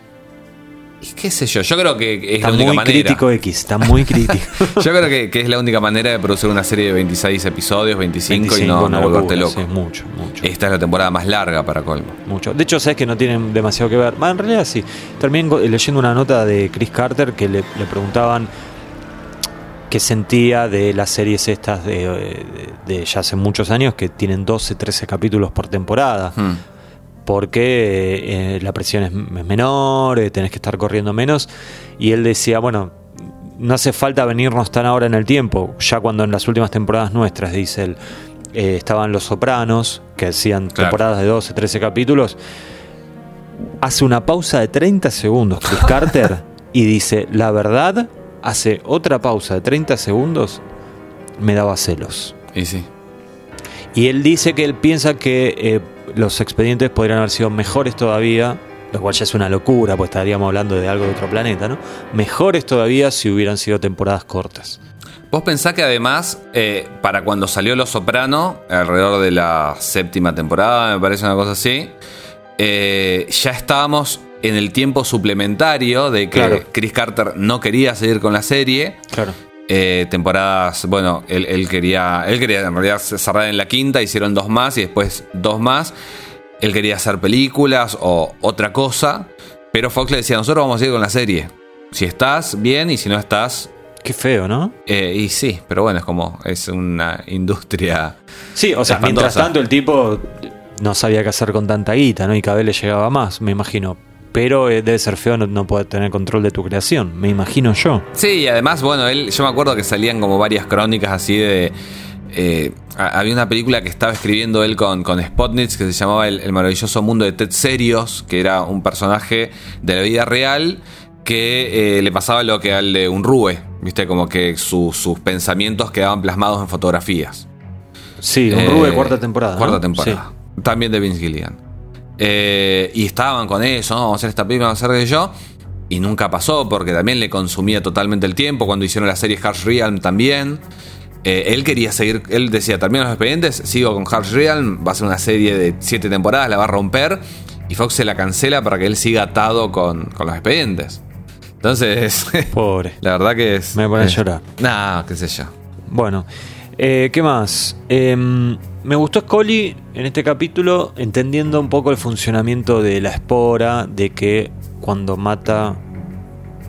S5: Y qué sé yo, yo creo que es
S4: Está
S5: la única
S4: muy
S5: manera.
S4: crítico X, está muy crítico.
S5: Yo creo que, que es la única manera de producir una serie de 26 episodios, 25, y
S4: 25,
S5: no,
S4: una
S5: no volverte loco.
S4: mucho, mucho.
S5: Esta es la temporada más larga para colmo.
S4: Mucho. De hecho, sabes que no tienen demasiado que ver. En realidad sí. Terminé go- leyendo una nota de Chris Carter que le, le preguntaban qué sentía de las series estas de, de- de ya hace muchos años que tienen 12, 13 capítulos por temporada.
S5: Hmm.
S4: Porque eh, la presión es, es menor, eh, tenés que estar corriendo menos. Y él decía, bueno, no hace falta venirnos tan ahora en el tiempo. Ya cuando en las últimas temporadas nuestras, dice él, eh, estaban los sopranos, que hacían
S5: Claro.
S4: temporadas de 12, 13 capítulos. Hace una pausa de 30 segundos, Chris Carter, y dice, la verdad, hace otra pausa de 30 segundos, me daba celos.
S5: Y sí.
S4: Y él dice que él piensa que eh, los expedientes podrían haber sido mejores todavía, lo cual ya es una locura, pues estaríamos hablando de algo de otro planeta, ¿no? Mejores todavía si hubieran sido temporadas cortas.
S5: Vos pensás que además, eh, para cuando salió Los Soprano, alrededor de la séptima temporada, me parece una cosa así, eh, ya estábamos en el tiempo suplementario de que
S4: Claro.
S5: Chris Carter no quería seguir con la serie.
S4: Claro.
S5: Eh, temporadas, bueno, él, él quería, él quería en realidad cerrar en la quinta, hicieron dos más y después dos más. Él quería hacer películas o otra cosa, pero Fox le decía, nosotros vamos a seguir con la serie. Si estás, bien, y si no estás,
S4: Qué feo, ¿no?
S5: eh, y sí, pero bueno, es como, es una industria.
S4: Sí, o sea,
S5: Espantosa.
S4: mientras tanto el tipo no sabía qué hacer con tanta guita, ¿no? Y cada vez le llegaba más, me imagino. Pero eh, debe ser feo no, no poder tener control de tu creación, me imagino yo.
S5: Sí, y además, bueno, él, yo me acuerdo que salían como varias crónicas así de. eh, había una película que estaba escribiendo él con, con Spotnitz que se llamaba el, El maravilloso mundo de Ted Serios, que era un personaje de la vida real que eh, le pasaba lo que al de un Rue, ¿viste? Como que su- sus pensamientos quedaban plasmados en fotografías.
S4: Sí, un
S5: Eh,
S4: Rube cuarta temporada. ¿no?
S5: Cuarta temporada. También de Vince Gilligan. Eh, y estaban con eso, ¿no? vamos a hacer esta película, vamos a hacer de yo. Y nunca pasó porque también le consumía totalmente el tiempo. Cuando hicieron la serie Harsh Realm también. Eh, él quería seguir, él decía, termino los expedientes, sigo con Harsh Realm, va a ser una serie de siete temporadas, la va a romper. Y Fox se la cancela para que él siga atado con, con los expedientes. Entonces.
S4: Pobre.
S5: la verdad que es...
S4: Me pone a llorar.
S5: Nah, qué sé yo.
S4: Bueno, eh, ¿qué más? Em, me gustó Scully en este capítulo entendiendo un poco el funcionamiento de la espora, de que cuando mata,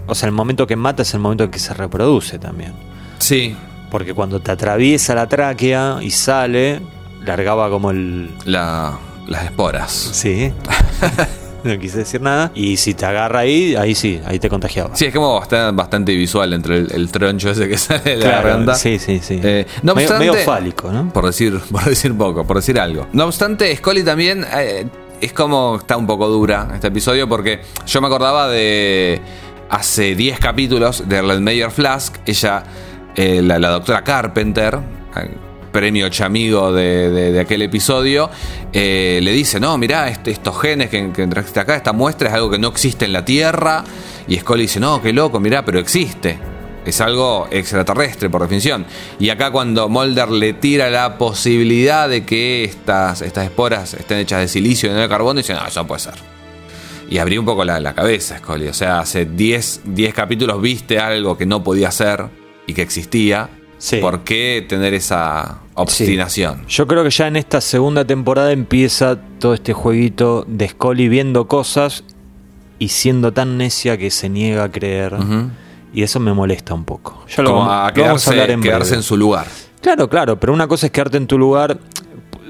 S4: o sea, el momento que mata es el momento en que se reproduce también.
S5: Sí,
S4: Porque cuando te atraviesa la tráquea y sale, largaba como el...
S5: la, las esporas.
S4: Sí. no quise decir nada. Y si te agarra ahí, ahí sí, ahí te contagiaba.
S5: Sí, es como bastante, bastante visual entre el, el troncho ese que sale de la
S4: Claro,
S5: garganta.
S4: sí, sí, sí.
S5: Eh, no
S4: medio,
S5: obstante-
S4: medio fálico, ¿no?
S5: Por decir, por decir poco, por decir algo. No obstante, Scully también eh, es como está un poco dura este episodio porque yo me acordaba de hace 10 capítulos de Red Mayer Flask, ella, eh, la, la doctora Carpenter, premio chamigo de, de- aquel episodio, eh, le dice, no, mirá, este- estos genes que, que trajiste acá, esta muestra es algo que no existe en la Tierra. Y Scully dice, no, qué loco, mirá, pero existe. Es algo extraterrestre, por definición. Y acá cuando Mulder le tira la posibilidad de que estas, estas esporas estén hechas de silicio y no de carbono, dice, no, eso no puede ser. Y abrí un poco la, la cabeza, Scully. O sea, hace 10 10 capítulos viste algo que no podía ser y que existía.
S4: Sí.
S5: ¿Por qué tener esa obstinación?
S4: Yo creo que ya en esta segunda temporada empieza todo este jueguito de Scully viendo cosas y siendo tan necia que se niega a creer. Y eso me molesta un poco. Ya lo
S5: Como
S4: vamos-
S5: a
S4: lo vamos
S5: quedarse,
S4: hablar en
S5: quedarse en su lugar.
S4: Claro, claro, pero una cosa es quedarte en tu lugar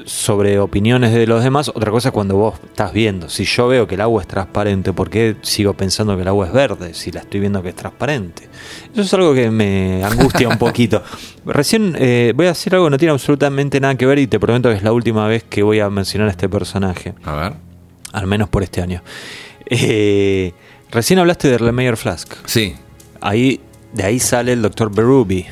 S4: sobre opiniones de los demás, otra cosa es cuando vos estás viendo. Si yo veo que el agua es transparente, ¿por qué sigo pensando que el agua es verde si la estoy viendo que es transparente? Eso es algo que me angustia un poquito. Recién eh, voy a decir algo que no tiene absolutamente nada que ver y te prometo que es la última vez que voy a mencionar a este personaje,
S5: A ver.
S4: al menos por este año. Eh, recién hablaste de Lemmeyer Flask.
S5: Sí,
S4: Ahí, de ahí sale el doctor Berube.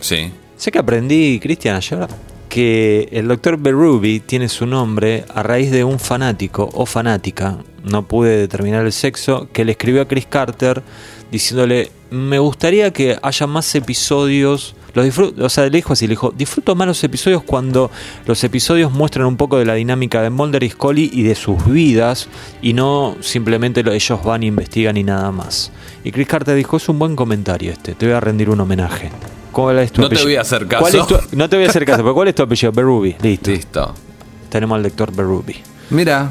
S5: sí.
S4: Sé que aprendí, Cristian, ayer, que el doctor Berube tiene su nombre a raíz de un fanático o fanática, no pude determinar el sexo, que le escribió a Chris Carter diciéndole, me gustaría que haya más episodios. Los disfruto, o sea, le dijo así, le dijo, disfruto más los episodios cuando los episodios muestran un poco de la dinámica de Mulder y Scully y de sus vidas y no simplemente lo- ellos van, investigan y nada más. Y Chris Carter dijo, es un buen comentario este, te voy a rendir un homenaje. ¿Cuál es tu
S5: No te
S4: apellido?
S5: voy a hacer caso.
S4: ¿Cuál es tu- no te voy a hacer caso, pero ¿cuál es tu apellido? Berrubi, listo.
S5: Listo.
S4: Tenemos al lector Berrubi.
S5: Mira.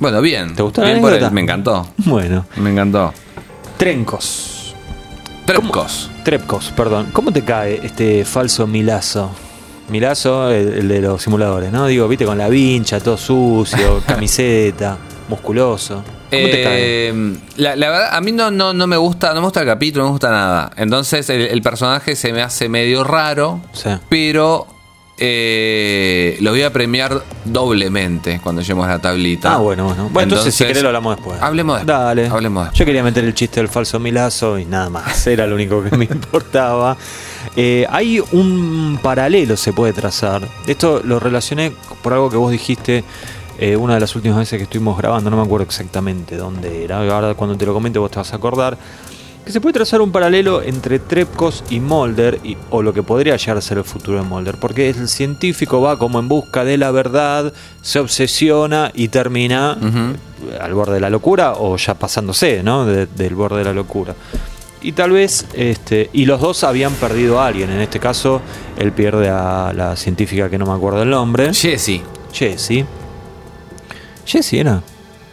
S5: Bueno, bien.
S4: ¿Te gustó la
S5: Bien por
S4: anécdota?
S5: él. Me encantó.
S4: Bueno,
S5: Me encantó.
S4: Trencos.
S5: Trepcos.
S4: Trepcos, perdón. ¿Cómo te cae este falso Milazo? Milazo, el, el de los simuladores, ¿no? Digo, viste, con la vincha, todo sucio, camiseta, musculoso.
S5: Eh, la, la verdad, a mí no, no, no me gusta, no me gusta el capítulo, no me gusta nada. Entonces el, el personaje se me hace medio raro,
S4: Sí.
S5: pero eh, lo voy a premiar doblemente cuando lleguemos a la tablita.
S4: Ah, bueno, bueno. Bueno, entonces, si querés lo hablamos después.
S5: Hablemos después.
S4: Dale.
S5: Hablemos después.
S4: Yo quería meter el chiste del falso Milazo y nada más. Era lo único que me importaba. Eh, hay un paralelo, se puede trazar. Esto lo relacioné por algo que vos dijiste eh, una de las últimas veces que estuvimos grabando. No me acuerdo exactamente dónde era. Ahora, cuando te lo comente, vos te vas a acordar. Que se puede trazar un paralelo entre Trepkos y Mulder, y- o lo que podría llegar a ser el futuro de Mulder, porque el científico va como en busca de la verdad, se obsesiona y termina al borde de la locura o ya pasándose, ¿no? De- del borde de la locura. Y tal vez, este, y los dos habían perdido a alguien. En este caso, él pierde a la científica que no me acuerdo el nombre,
S5: Jessie,
S4: Jessie. Jessie era.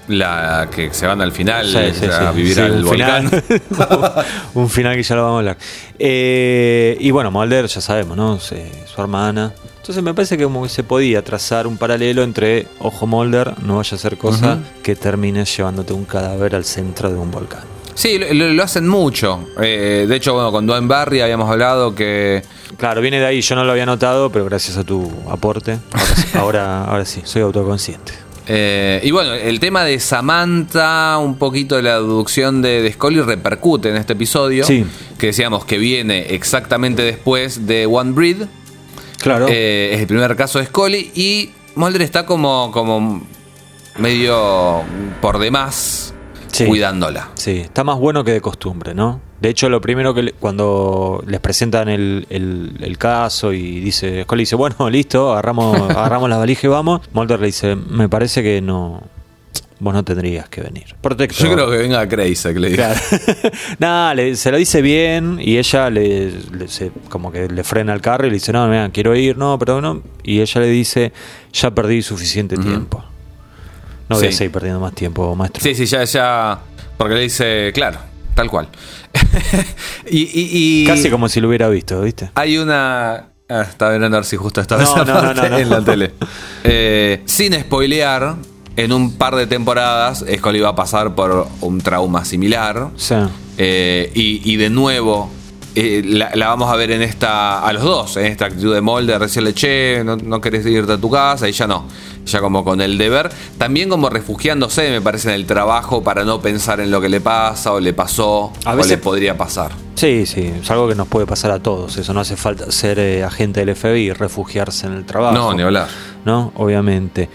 S5: la que se van al final
S4: Sí, sí,
S5: a
S4: sí.
S5: vivir al
S4: un
S5: volcán.
S4: Final, un final que ya lo vamos a hablar. Eh, y bueno, Mulder, ya sabemos, ¿no? Se- su hermana. Entonces me parece que como se podía trazar un paralelo entre, ojo Mulder, no vaya a ser cosa que termines llevándote un cadáver al centro de un volcán.
S5: Sí, lo, hacen mucho. Eh, de hecho, bueno, con Duane Barry habíamos hablado que
S4: Claro, viene de ahí, yo no lo había notado, pero gracias a tu aporte, ahora, ahora sí soy autoconsciente.
S5: Eh, y bueno, el tema de Samantha, un poquito de la deducción de, de Scully repercute en este episodio.
S4: Sí.
S5: Que decíamos que viene exactamente después de One Breed.
S4: Claro.
S5: Eh, es el primer caso de Scully. Y Mulder está como, como medio por demás
S4: Sí.
S5: cuidándola.
S4: Sí, está más bueno que de costumbre, ¿no? De hecho, lo primero que le- cuando les presentan el, el- el caso y dice, Scully dice, bueno, listo, agarramos, agarramos la valija y vamos. Mulder le dice, me parece que no, vos no tendrías que venir. Protector.
S5: Yo creo que venga Crazy, que le diga.
S4: Claro. Nada, le- se lo dice bien y ella le, le- se- como que le frena el carro y le dice, no, mira, quiero ir, no, pero no. Y ella le dice, ya perdí suficiente tiempo. No voy a seguir perdiendo más tiempo, maestro.
S5: Sí, sí, ya, ya. Porque le dice, claro, tal cual. y, y- y-
S4: Casi como si lo hubiera visto, ¿viste?
S5: Hay una. Ah, estaba viendo a ver si justo estaba
S4: No,
S5: esa
S4: no, no,
S5: parte
S4: no, no.
S5: en la tele. Eh, sin spoilear, en un par de temporadas, Scully va a pasar por un trauma similar.
S4: Sí.
S5: Eh, y, y de nuevo, eh, la, la vamos a ver en esta. A los dos, en esta actitud de molde, decirle, che, no, no querés irte a tu casa, y ya no. Ya como con el deber. También como refugiándose, me parece, en el trabajo para no pensar en lo que le pasa o le pasó
S4: A
S5: o
S4: veces-
S5: le podría pasar.
S4: Sí, sí, es algo que nos puede pasar a todos. Eso no hace falta ser eh, agente del FBI y refugiarse en el trabajo.
S5: No, ni hablar.
S4: ¿no? Obviamente.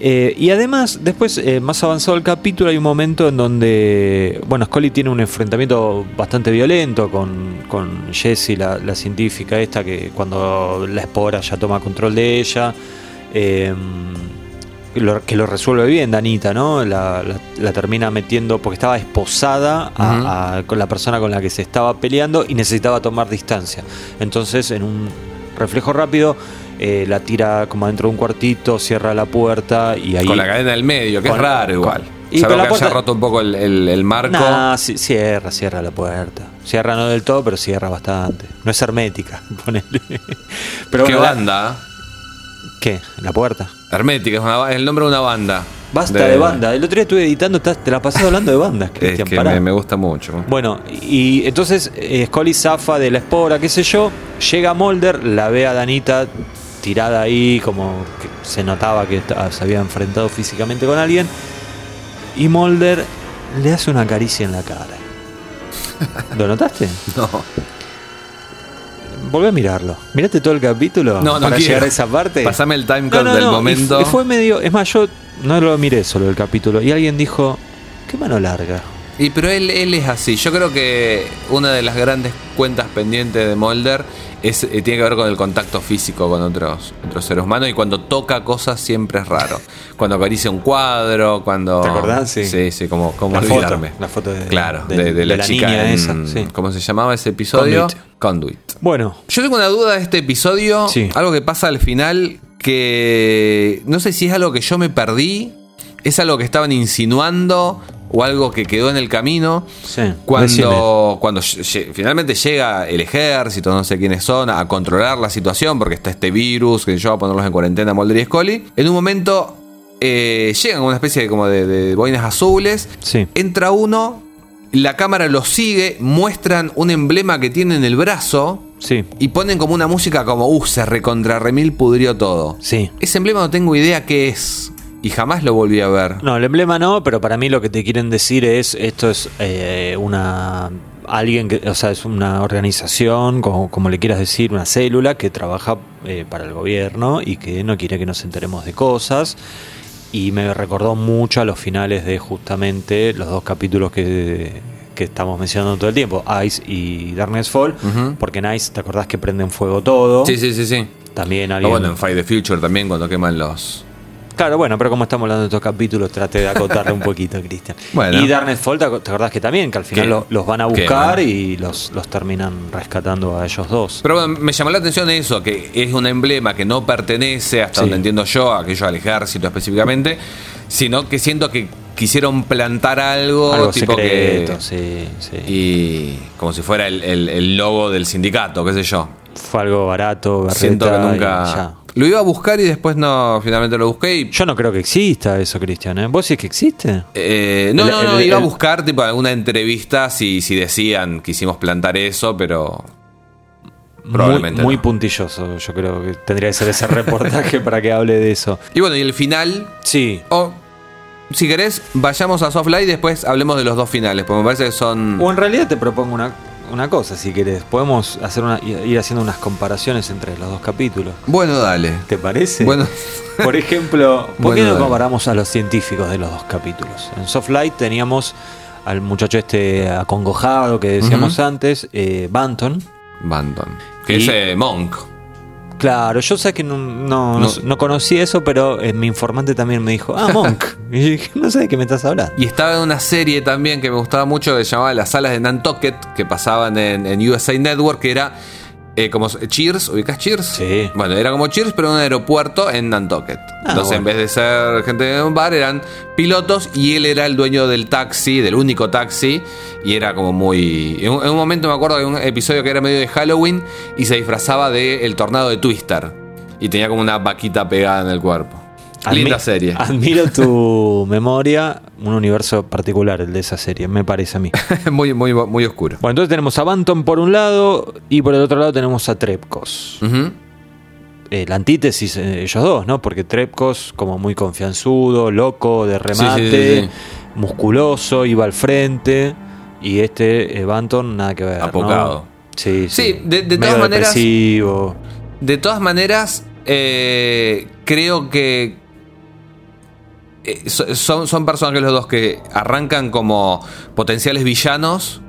S4: Eh, y además, después, eh, más avanzado el capítulo, hay un momento en donde, bueno, Scully tiene un enfrentamiento bastante violento con, con Jessie, la, la científica esta, que cuando la espora ya toma control de ella. Eh, lo- que lo resuelve bien, Danita, ¿no? La, la- la termina metiendo porque estaba esposada a- a- con la persona con la que se estaba peleando y necesitaba tomar distancia. Entonces, en un reflejo rápido, eh, la tira como dentro de un cuartito, cierra la puerta y ahí.
S5: Con la cadena del medio, que
S4: Con-
S5: es raro
S4: con-
S5: igual.
S4: y
S5: Salvo
S4: con
S5: que haya
S4: puerta-
S5: roto un poco el, el- el marco.
S4: Nah, cierra, cierra la puerta. Cierra no del todo, pero cierra bastante. No es hermética, ponele. Pero
S5: ¿Qué
S4: bueno,
S5: banda?
S4: ¿Qué? ¿La puerta?
S5: Hermética, es, una es el nombre de una banda.
S4: Basta de, banda. El otro día estuve editando, estás- te la pasé hablando de bandas,
S5: Es
S4: Cristian.
S5: que
S4: pará.
S5: me, me gusta mucho.
S4: Bueno, y entonces eh, Scully zafa de la espora, qué sé yo, llega Mulder, la ve a Danita tirada ahí, como que se notaba que se había enfrentado físicamente con alguien, y Mulder le hace una caricia en la cara. ¿Lo notaste?
S5: No.
S4: Volvé a mirarlo. Mirate todo el capítulo
S5: No, no
S4: para
S5: quiero.
S4: llegar a esa parte.
S5: Pasame el time code
S4: no,
S5: del momento.
S4: y fue medio. Es más, yo no lo miré solo el capítulo. Y alguien dijo: ¿Qué mano larga?
S5: Y pero él, él es así. Yo creo que una de las grandes cuentas pendientes de Mulder es, eh, tiene que ver con el contacto físico con otros, otros seres humanos. Y cuando toca cosas siempre es raro. Cuando acaricia un cuadro, cuando.
S4: ¿Te acordás? Sí.
S5: Sí, sí, como, como
S4: La foto,
S5: olvidarme.
S4: la foto de-
S5: Claro,
S4: de-
S5: de, de
S4: de
S5: la,
S4: la
S5: chica
S4: niña
S5: en-
S4: esa, sí.
S5: ¿Cómo se llamaba ese episodio?
S4: Conduit.
S5: Conduit.
S4: Bueno,
S5: Yo tengo una duda de este episodio.
S4: Sí.
S5: Algo que pasa al final que no sé si es algo que yo me perdí, es algo que estaban insinuando o algo que quedó en el camino.
S4: sí. decime.
S5: Cuando, cuando finalmente llega el ejército, no sé quiénes son, a controlar la situación, porque está este virus que yo a ponerlos en cuarentena, Mulder y Scully. En un momento eh, llegan a una especie de, como de, de boinas azules.
S4: Sí.
S5: Entra uno, la cámara los sigue, muestran un emblema que tiene en el brazo.
S4: Sí,
S5: Y ponen como una música como, uh, se recontra remil pudrió todo.
S4: sí.
S5: Ese emblema no tengo idea qué es. Y jamás lo volví a ver.
S4: No, el emblema no, pero para mí lo que te quieren decir es esto es eh, una alguien que, o sea, es una organización, como, como le quieras decir, una célula que trabaja eh, para el gobierno y que no quiere que nos enteremos de cosas. Y me recordó mucho a los finales de justamente los dos capítulos que, que estamos mencionando todo el tiempo, Ice y Darkness Fall, porque en Ice, ¿te acordás que prenden fuego todo?
S5: Sí, sí, sí, sí.
S4: También
S5: O
S4: alguien...
S5: bueno, en Fight the Future también cuando queman los...
S4: Claro, bueno, pero como estamos hablando de estos capítulos, trate de acotarle un poquito, Cristian.
S5: Bueno.
S4: Y Darknet Fall, ¿te ac- te acordás que también? Que al final lo- los van a buscar y los, los terminan rescatando a ellos dos.
S5: Pero bueno, me llamó la atención eso, que es un emblema que no pertenece, hasta
S4: Sí.
S5: donde entiendo yo, a aquello al ejército específicamente, sino que siento que quisieron plantar algo,
S4: Algo
S5: tipo
S4: secreto,
S5: que...
S4: sí, sí.
S5: Y como si fuera el, el- el logo del sindicato, qué sé yo.
S4: Fue algo barato, berreta
S5: Siento que nunca... Lo iba a buscar y después no, finalmente lo busqué y
S4: Yo no creo que exista eso, Cristian. ¿eh? ¿Vos sí que existe?
S5: Eh, no,
S4: El-
S5: no, no,
S4: el-
S5: iba a buscar tipo alguna entrevista si, si decían que hicimos plantar eso, pero Probablemente
S4: Muy, muy
S5: no.
S4: puntilloso, yo creo que tendría que ser ese reportaje para que hable de eso.
S5: Y bueno, y el final,
S4: Sí.
S5: o si querés, vayamos a Soft Light y después hablemos de los dos finales, porque me parece que son...
S4: O en realidad te propongo una, una cosa, si querés. Podemos hacer una, ir haciendo unas comparaciones entre los dos capítulos.
S5: Bueno, dale.
S4: ¿Te parece?
S5: Bueno,
S4: Por ejemplo, ¿por
S5: Bueno,
S4: qué no
S5: dale.
S4: comparamos a los científicos de los dos capítulos? En Soft Light teníamos al muchacho este acongojado que decíamos antes, eh, Banton.
S5: Banton. Que
S4: Y-
S5: es eh, Monk.
S4: Claro, yo sé que no, no,
S5: No.
S4: no- no conocí eso, pero eh, mi informante también me dijo, ah, Monk. y dije, no sé de qué me estás hablando.
S5: Y estaba en una serie también que me gustaba mucho que se llamaba Las Salas de Nantucket, que pasaban en, en USA Network, que era eh, como Cheers, ¿ubicás Cheers?
S4: Sí.
S5: Bueno, era como Cheers, pero en un aeropuerto en Nantucket.
S4: Ah,
S5: Entonces, en vez de ser gente de un bar, eran pilotos y él era el dueño del taxi, del único taxi, y era como muy... En un, en un momento me acuerdo de un episodio que era medio de Halloween y se disfrazaba de el tornado de Twister. Y tenía como una vaquita pegada en el cuerpo. Linda
S4: Admi-
S5: serie.
S4: Admiro tu memoria, un universo particular el de esa serie, me parece a mí.
S5: muy, muy, muy oscuro.
S4: Bueno, entonces tenemos a Banton por un lado y por el otro lado tenemos a Trepkos. Eh, la antítesis eh, ellos dos, ¿no? Porque Trepkos como muy confianzudo, loco, de remate,
S5: Sí, sí, sí, sí.
S4: musculoso, iba al frente y este eh, Banton nada que ver.
S5: Apocado.
S4: Sí, sí.
S5: Sí, de- todas maneras-
S4: depresivo.
S5: De todas maneras, eh, creo que eh, so- son, son personajes los dos que arrancan como potenciales villanos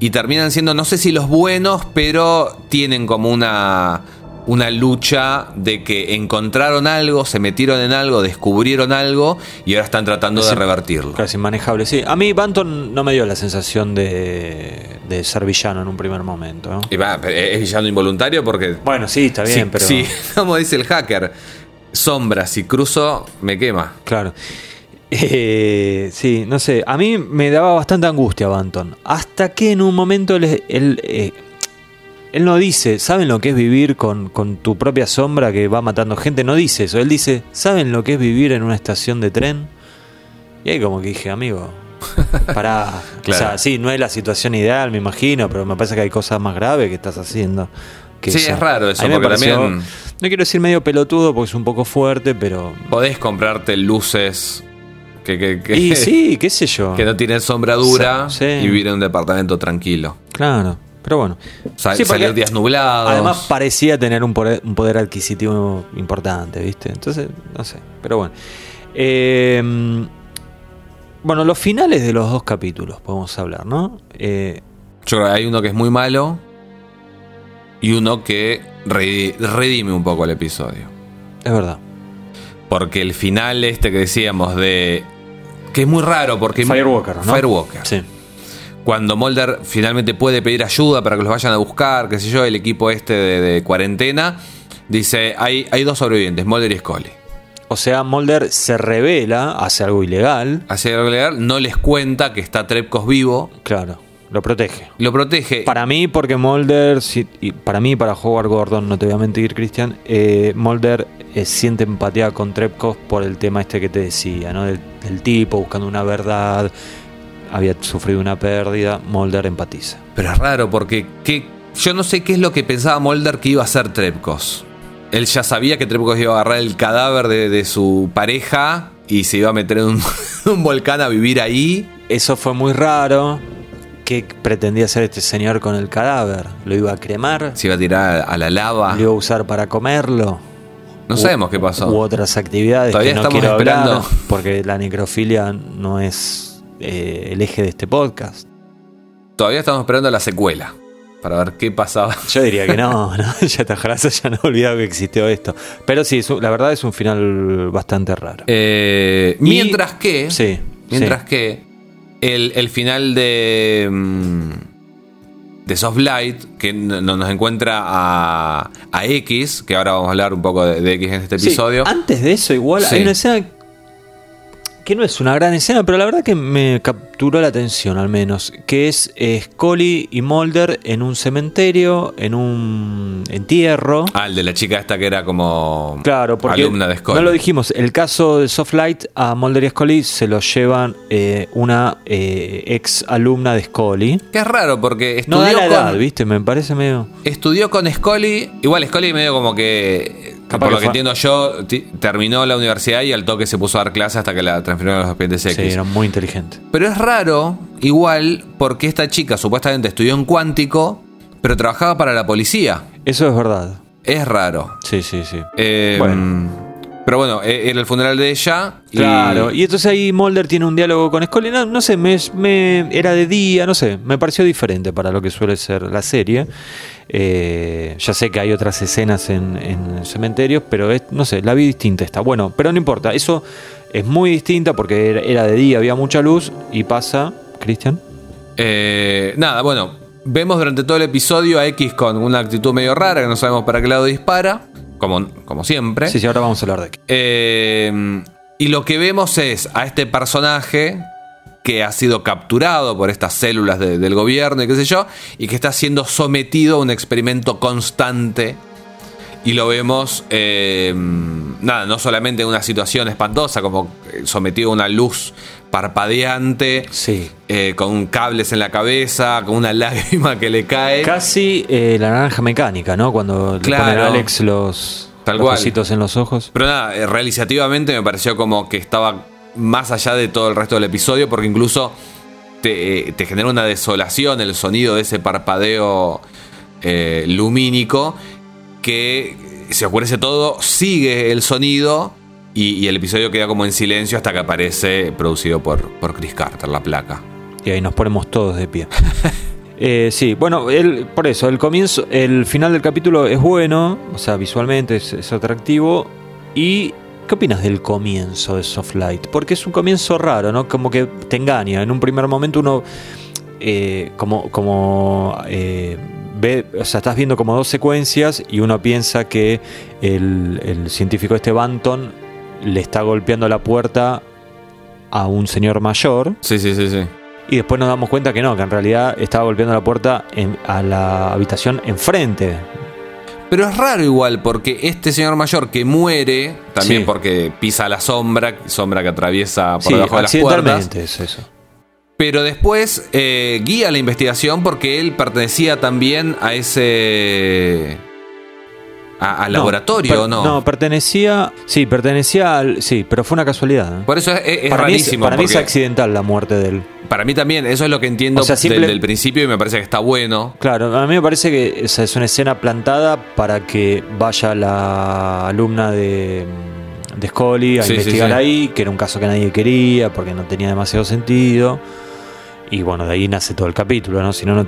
S5: y terminan siendo, no sé si los buenos, pero tienen como una, una lucha de que encontraron algo, se metieron en algo, descubrieron algo y ahora están tratando de revertirlo.
S4: Claro, es inmanejable, sí. A mí Banton no me dio la sensación de, de ser villano en un primer momento. ¿no?
S5: Y va, es villano involuntario porque
S4: Bueno, sí, está bien,
S5: sí,
S4: pero...
S5: sí, como dice el hacker, sombra, si cruzo, me quema.
S4: Claro. Eh, sí, no sé. A mí me daba bastante angustia Banton. Hasta que en un momento él, él, eh, él no dice, ¿saben lo que es vivir con, con tu propia sombra que va matando gente? No dice eso. Él dice, ¿saben lo que es vivir en una estación de tren? Y ahí como que dije, amigo, pará.
S5: Claro.
S4: O sea, sí, no es la situación ideal, me imagino, pero me parece que hay cosas más graves que estás haciendo. Que
S5: Sí, es raro eso,
S4: A mí me
S5: porque
S4: pareció-
S5: también-
S4: No quiero decir medio pelotudo porque es un poco fuerte, pero...
S5: Podés comprarte luces que, que, que-
S4: Y sí, qué sé yo.
S5: que no tienen sombradura
S4: Sí.
S5: y vivir en un departamento tranquilo.
S4: Claro, pero bueno.
S5: Sa-
S4: Sí, porque
S5: salir días nublados.
S4: Además parecía tener un poder, un poder adquisitivo importante, ¿viste? Entonces, no sé, pero bueno. Eh, Bueno, los finales de los dos capítulos podemos hablar, ¿no? Eh,
S5: Yo creo que hay uno que es muy malo y uno que re- redime un poco el episodio.
S4: es verdad.
S5: Porque el final este que decíamos de... Que es muy raro porque...
S4: Firewalker, ¿no?
S5: Firewalker.
S4: Sí.
S5: Cuando Mulder finalmente puede pedir ayuda para que los vayan a buscar, qué sé yo, el equipo este de, de cuarentena, dice, hay, hay dos sobrevivientes, Mulder y Scully.
S4: O sea, Mulder se revela, hace algo ilegal,
S5: Hace algo legal, no les cuenta que está Trepkos vivo,
S4: claro, lo protege.
S5: lo protege.
S4: Para mí, porque Mulder, si- y para mí, para Howard Gordon, no te voy a mentir, Cristian, eh, Mulder eh, siente empatía con Trepkos por el tema este que te decía, ¿no? Del, del tipo buscando una verdad, había sufrido una pérdida, Mulder empatiza.
S5: Pero es raro porque ¿qué? yo no sé qué es lo que pensaba Mulder que iba a hacer Trepkos. Él ya sabía que Trepkos iba a agarrar el cadáver de, de su pareja y se iba a meter en un, un volcán a vivir ahí.
S4: Eso fue muy raro. ¿Qué pretendía hacer este señor con el cadáver? ¿Lo iba a cremar?
S5: Se iba a tirar a la lava.
S4: ¿Lo iba a usar para comerlo?
S5: No
S4: U-
S5: sabemos qué pasó.
S4: U otras actividades
S5: Todavía
S4: que no
S5: estamos
S4: quiero hablar
S5: esperando.
S4: porque la necrofilia no es eh, el eje de este podcast.
S5: Todavía estamos esperando la secuela para ver qué pasaba.
S4: Yo diría que no, ¿no? ya está Jaraza ya no he olvidado que existió esto. Pero sí, la verdad es un final bastante raro.
S5: Eh,
S4: Y-
S5: mientras que,
S4: Sí,
S5: mientras
S4: sí.
S5: que el, el final de mm, de Soft Light que no- no- nos encuentra a, a X, que ahora vamos a hablar un poco de, de X en este
S4: Sí,
S5: episodio.
S4: antes de eso, igual
S5: Sí.
S4: hay una escena que no es una gran escena, pero la verdad que me capturó la atención al menos, que es eh, Scully y Mulder en un cementerio, en un entierro.
S5: Ah, el de la chica esta que era como
S4: Claro, porque
S5: alumna de Scully.
S4: no lo dijimos, el caso de Softlight a Mulder y Scully se lo llevan eh, una eh, ex alumna de Scully.
S5: Que es raro porque
S4: No
S5: estudió
S4: da la edad,
S5: con,
S4: ¿viste? Me parece medio...
S5: estudió con Scully. Igual Scully medio como que, por
S4: que
S5: lo que entiendo yo, terminó la universidad y al toque se puso a dar clases hasta que la transfirieron a los expedientes
S4: Sí,
S5: X.
S4: era muy inteligente.
S5: Pero es raro, igual, porque esta chica supuestamente estudió en cuántico, pero trabajaba para la policía.
S4: Eso es verdad.
S5: Es raro.
S4: Sí, sí, sí.
S5: Eh,
S4: Bueno.
S5: Pero bueno, e- era el funeral de ella. y-
S4: Claro, y entonces ahí Mulder tiene un diálogo con Scully. No, no sé, me, me- era de día, no sé, me pareció diferente para lo que suele ser la serie. Eh, ya sé que hay otras escenas en, en cementerios, pero es- no sé, la vi distinta esta. Bueno, pero no importa, eso es muy distinta porque era, era de día, había mucha luz y pasa, Cristian.
S5: Eh, nada, bueno, vemos durante todo el episodio a X con una actitud medio rara, que no sabemos para qué lado dispara, como, como siempre.
S4: Sí, sí, ahora vamos a hablar de aquí.
S5: Eh, y lo que vemos es a este personaje que ha sido capturado por estas células de- del gobierno y qué sé yo, y que está siendo sometido a un experimento constante. Y lo vemos, eh, nada, no solamente en una situación espantosa, como eh, sometido a una luz parpadeante,
S4: Sí.
S5: eh, con cables en la cabeza, con una lágrima que le cae.
S4: Casi eh, la naranja mecánica, ¿no? Cuando le
S5: Claro.
S4: ponen a Alex los,
S5: Tal
S4: los
S5: cual.
S4: en los ojos.
S5: Pero nada, realizativamente me pareció como que estaba más allá de todo el resto del episodio, porque incluso te, te genera una desolación el sonido de ese parpadeo lumínico que se oscurece todo, sigue el sonido y, el episodio queda como en silencio hasta que aparece producido por, por Chris Carter, la placa.
S4: Y ahí nos ponemos todos de pie. Eh, sí, bueno, el, por eso, el comienzo, el final del capítulo es bueno, o sea, visualmente es, es atractivo. ¿Y qué opinas del comienzo de Soft Light? Porque es un comienzo raro, ¿no? Como que te engaña. En un primer momento uno, eh, como, como eh, ve, o sea, estás viendo como dos secuencias y uno piensa que el, el científico este Banton le está golpeando la puerta a un señor mayor.
S5: Sí, sí, sí, sí.
S4: Y después nos damos cuenta que no, que en realidad estaba golpeando la puerta en- a la habitación enfrente.
S5: Pero es raro igual, porque este señor mayor que muere, también
S4: Sí.
S5: porque pisa la sombra, sombra que atraviesa por
S4: Sí,
S5: debajo de las puertas.
S4: es eso.
S5: Pero después eh, guía la investigación porque él pertenecía también a ese. al
S4: No,
S5: laboratorio,
S4: per-
S5: ¿o ¿no?
S4: No, pertenecía. Sí, pertenecía al. Sí, pero fue una casualidad. ¿eh?
S5: Por eso es, es-
S4: mí
S5: rarísimo.
S4: para mí es accidental la muerte de él.
S5: para mí también, eso es lo que entiendo
S4: O sea, simple-
S5: del, del principio y me parece que está bueno.
S4: Claro, a mí me parece que esa es una escena plantada para que vaya la alumna de, de Scully a
S5: Sí, sí,
S4: investigar
S5: sí.
S4: ahí, que era un caso que nadie quería porque no tenía demasiado sentido. Y bueno, de ahí nace todo el capítulo, ¿no? Si no, no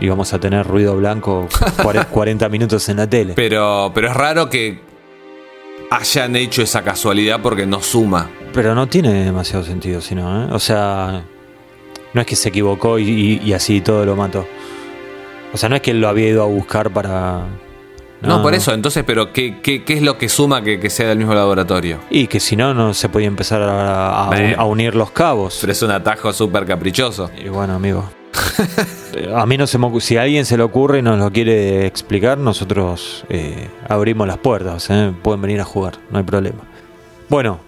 S4: íbamos a tener ruido blanco cuare- 40 minutos en la tele.
S5: Pero, pero es raro que hayan hecho esa casualidad porque no suma.
S4: Pero no tiene demasiado sentido, sino, ¿eh? O sea, no es que se equivocó y, y- y así todo lo mató. O sea, no es que él lo había ido a buscar para.
S5: No, por eso, entonces, pero ¿qué, qué, qué es lo que suma que, que sea del mismo laboratorio?
S4: Y que si no, no se podía empezar a, a-
S5: Bueno.
S4: a unir los cabos.
S5: Pero es un atajo súper caprichoso.
S4: Y bueno, amigo. Eh, a mí no se me Si a alguien se le ocurre y nos lo quiere explicar, nosotros eh, abrimos las puertas. ¿eh? Pueden venir a jugar, no hay problema. Bueno,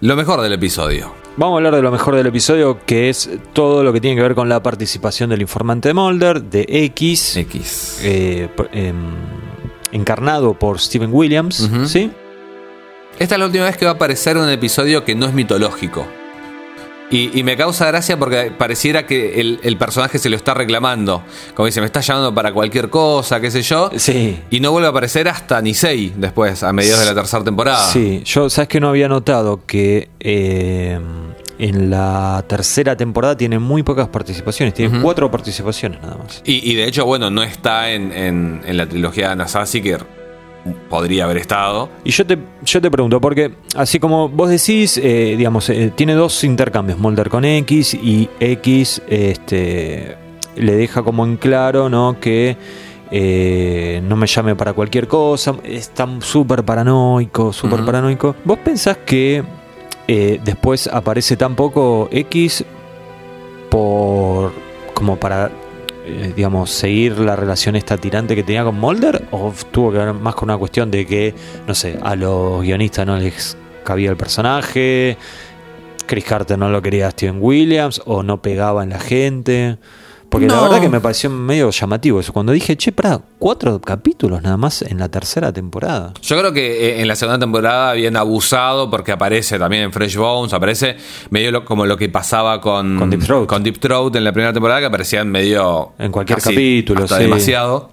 S5: Lo mejor del episodio.
S4: Vamos a hablar de lo mejor del episodio, que es todo lo que tiene que ver con la participación del informante de Mulder, de X,
S5: X.
S4: eh, em, encarnado por Steven Williams. ¿sí?
S5: Esta es la última vez que va a aparecer un episodio que no es mitológico. Y, y me causa gracia porque pareciera que el, el personaje se lo está reclamando. Como dice, me está llamando para cualquier cosa, qué sé yo.
S4: Sí.
S5: Y no vuelve a aparecer hasta Nisei después, a mediados de la tercera temporada.
S4: Sí, yo, ¿sabes que no había notado que eh, en la tercera temporada tiene muy pocas participaciones? Tiene cuatro participaciones nada más.
S5: Y, y de hecho, bueno, no está en, en- en la trilogía de Anasazi, que podría haber estado.
S4: Y yo te, yo te pregunto, porque así como vos decís, eh, digamos, eh, tiene dos intercambios, Mulder con X y X este, le deja como en claro, ¿no? Que eh, no me llame para cualquier cosa, está súper paranoico, súper paranoico. ¿Vos pensás que eh, después aparece tan poco X por como para eh, digamos, seguir la relación esta tirante que tenía con Mulder? ¿O tuvo que ver más con una cuestión de que, no sé, a los guionistas no les cabía el personaje? Chris Carter no lo quería Steven Williams o no pegaba en la gente. Porque la verdad que me pareció medio llamativo eso. Cuando dije, che, para cuatro capítulos nada más en la tercera temporada.
S5: Yo creo que eh, en la segunda temporada habían abusado porque aparece también en Fresh Bones, aparece medio lo- como lo que pasaba con,
S4: Con Deep Throat.
S5: con Deep Throat en la primera temporada, que aparecían medio.
S4: En cualquier
S5: casi
S4: capítulo,
S5: hasta
S4: sí.
S5: demasiado.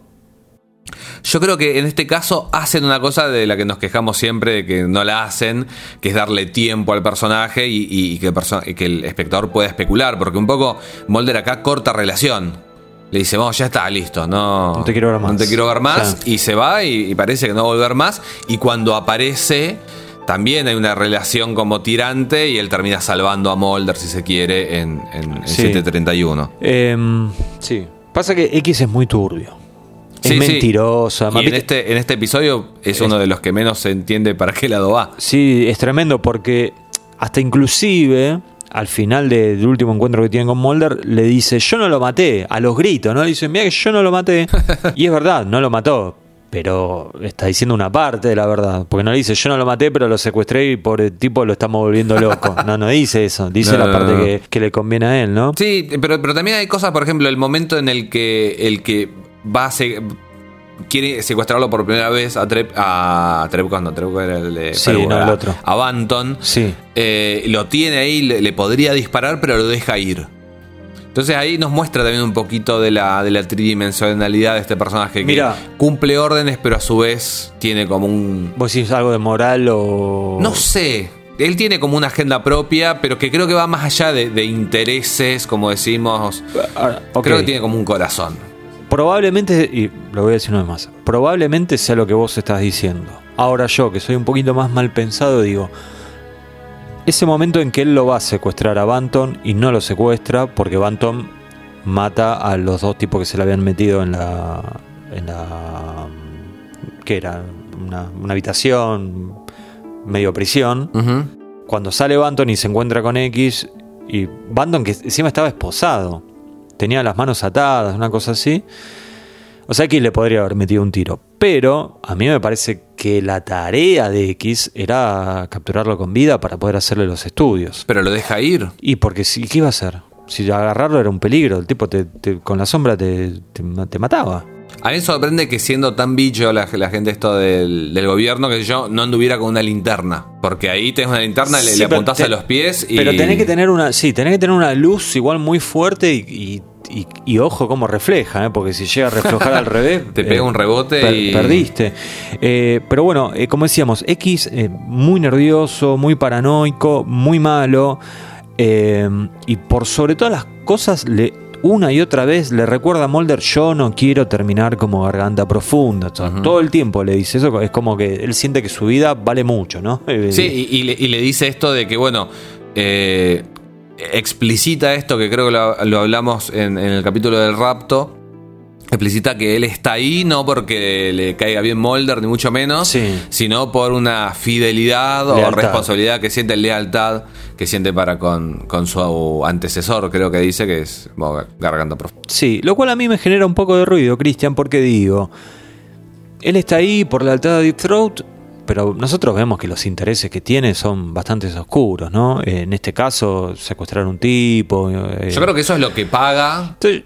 S5: Yo creo que en este caso hacen una cosa de la que nos quejamos siempre de que no la hacen, que es darle tiempo al personaje y, y- y que, el perso- y que el espectador pueda especular, porque un poco Mulder acá corta relación. Le dice, vamos, ya está, listo, no,
S4: No te quiero ver más.
S5: No te quiero ver más.
S4: Sí.
S5: Y se va y, y parece que no va a volver más. Y cuando aparece, también hay una relación como tirante y él termina salvando a Mulder, si se quiere, en, en, en
S4: Sí.
S5: 731.
S4: Em, sí. Pasa que X es muy turbio.
S5: Sí,
S4: es
S5: sí.
S4: además,
S5: Y en este, en este episodio es uno de los que menos se entiende para qué lado va.
S4: Sí, es tremendo porque hasta inclusive al final de- del último encuentro que tienen con Mulder le dice yo no lo maté, a los gritos, ¿no? Le dice, mira que yo no lo maté. y es verdad, no lo mató. Pero está diciendo una parte de la verdad. Porque no dice, yo no lo maté, pero lo secuestré y por el tipo lo estamos volviendo loco. No, no dice eso. Dice
S5: No,
S4: la parte
S5: no.
S4: Que, que le conviene a él, ¿no?
S5: Sí, pero, pero también hay cosas, por ejemplo, el momento en el que el que va a se- quiere secuestrarlo por primera vez a Trep, a Trepcos, no, era el de
S4: Sí, no, el otro.
S5: a Banton.
S4: Sí.
S5: Eh, lo tiene ahí, le, le podría disparar, pero lo deja ir. Entonces ahí nos muestra también un poquito de la, de la tridimensionalidad de este personaje que cumple órdenes, pero a su vez tiene como un.
S4: ¿Vos decís algo de moral o.?
S5: No sé. Él tiene como una agenda propia, pero que creo que va más allá de, de intereses, como decimos.
S4: Ah, ok.
S5: Creo que tiene como un corazón.
S4: Probablemente, y lo voy a decir una vez más, probablemente sea lo que vos estás diciendo. Ahora yo, que soy un poquito más mal pensado, digo, ese momento en que él lo va a secuestrar a Banton y no lo secuestra porque Banton mata a los dos tipos que se le habían metido en la... En la ¿Qué era? Una, una habitación, medio prisión. Cuando sale Banton y se encuentra con X, y Banton que encima estaba esposado, tenía las manos atadas, una cosa así. O sea, X le podría haber metido un tiro. Pero a mí me parece que la tarea de X era capturarlo con vida para poder hacerle los estudios.
S5: Pero lo deja ir.
S4: Y porque si, ¿qué iba a hacer? Si agarrarlo era un peligro, el tipo te- te- con la sombra te, te ma- te mataba.
S5: A mí me sorprende que siendo tan bicho la, la gente esto del, del gobierno, que yo, no anduviera con una linterna. Porque ahí tenés una linterna, le,
S4: Sí,
S5: le
S4: pero
S5: apuntás
S4: te-
S5: a los pies y.
S4: Pero tenés que tener una, sí, tenés que tener una luz igual muy fuerte y, y- y, y ojo cómo refleja, ¿eh? porque si llega a reflejar al revés,
S5: Te pega un rebote y-
S4: perdiste. Eh, pero bueno, eh, como decíamos, X eh, muy nervioso, muy paranoico, muy malo, eh, y por sobre todas las cosas, le, una y otra vez le recuerda a Mulder, yo no quiero terminar como garganta profunda. O sea, Todo el tiempo le dice eso, es como que él siente que su vida vale mucho, ¿no? Eh,
S5: Sí, y, y le, y le dice esto de que, bueno, eh, explicita esto que creo que lo, lo hablamos en, en el capítulo del rapto. Explicita que él está ahí no porque le caiga bien Mulder, ni mucho menos,
S4: Sí.
S5: sino por una fidelidad o responsabilidad que siente, lealtad que siente para con, con su antecesor, creo que dice que es bueno, Garganta Profunda.
S4: Sí, lo cual a mí me genera un poco de ruido, Cristian, porque digo, él está ahí por la lealtad de Deep Throat, pero nosotros vemos que los intereses que tiene son bastante oscuros, ¿no? Eh, en este caso, secuestrar a un tipo. eh,
S5: Yo creo que eso es lo que paga.
S4: estoy-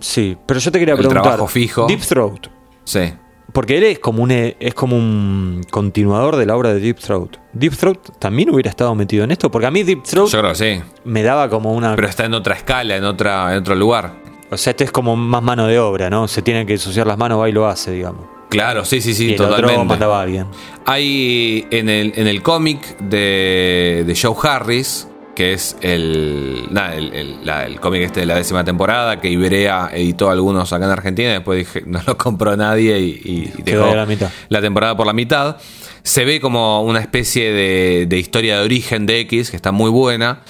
S4: Sí, pero yo te quería
S5: El
S4: preguntar.
S5: trabajo fijo.
S4: Deep Throat.
S5: Sí.
S4: Porque él es como un es como un continuador de la obra de Deep Throat. Deep Throat también hubiera estado metido en esto, porque a mí Deep Throat
S5: Yo creo sí.
S4: me daba como una
S5: Pero está en otra escala, en, otra, en otro lugar.
S4: o sea, este es como más mano de obra, ¿no? Se tiene que ensuciar las manos, va y lo hace, digamos.
S5: Claro, sí, sí,
S4: y
S5: sí,
S4: otro
S5: totalmente.
S4: mandaba a alguien.
S5: Hay en el, en el cómic de, de Joe Harris, que es el, el, el- la- el cómic este de la décima temporada, que Iberia editó algunos acá en Argentina, después dije, no lo compró nadie y, y dejó
S4: de la mitad.
S5: la temporada por la mitad. Se ve como una especie de, de historia de origen de X, que está muy buena.